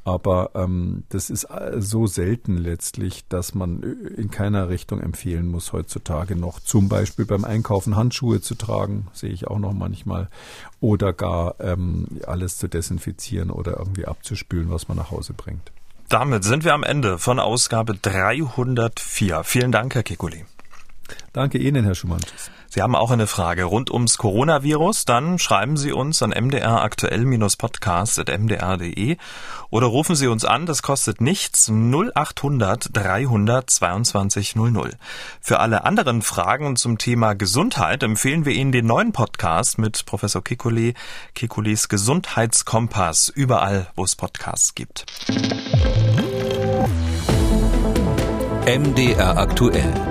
Aber ähm, das ist äh, so selten letztlich, dass man äh, in keiner Richtung empfehlen muss, heutzutage noch zum Beispiel beim Einkaufen Handschuhe zu tragen, sehe ich auch noch manchmal, oder gar ähm, alles zu desinfizieren oder irgendwie abzuspülen, was man nach Hause bringt. Damit sind wir am Ende von Ausgabe 304. Vielen Dank, Herr Kekulé. Danke Ihnen, Herr Schumann. Sie haben auch eine Frage rund ums Coronavirus, dann schreiben Sie uns an mdraktuell-podcast.mdr.de oder rufen Sie uns an, das kostet nichts, 0800 300 22 00. Für alle anderen Fragen zum Thema Gesundheit empfehlen wir Ihnen den neuen Podcast mit Professor Kikuli, Kikulis Gesundheitskompass, überall, wo es Podcasts gibt. MDR aktuell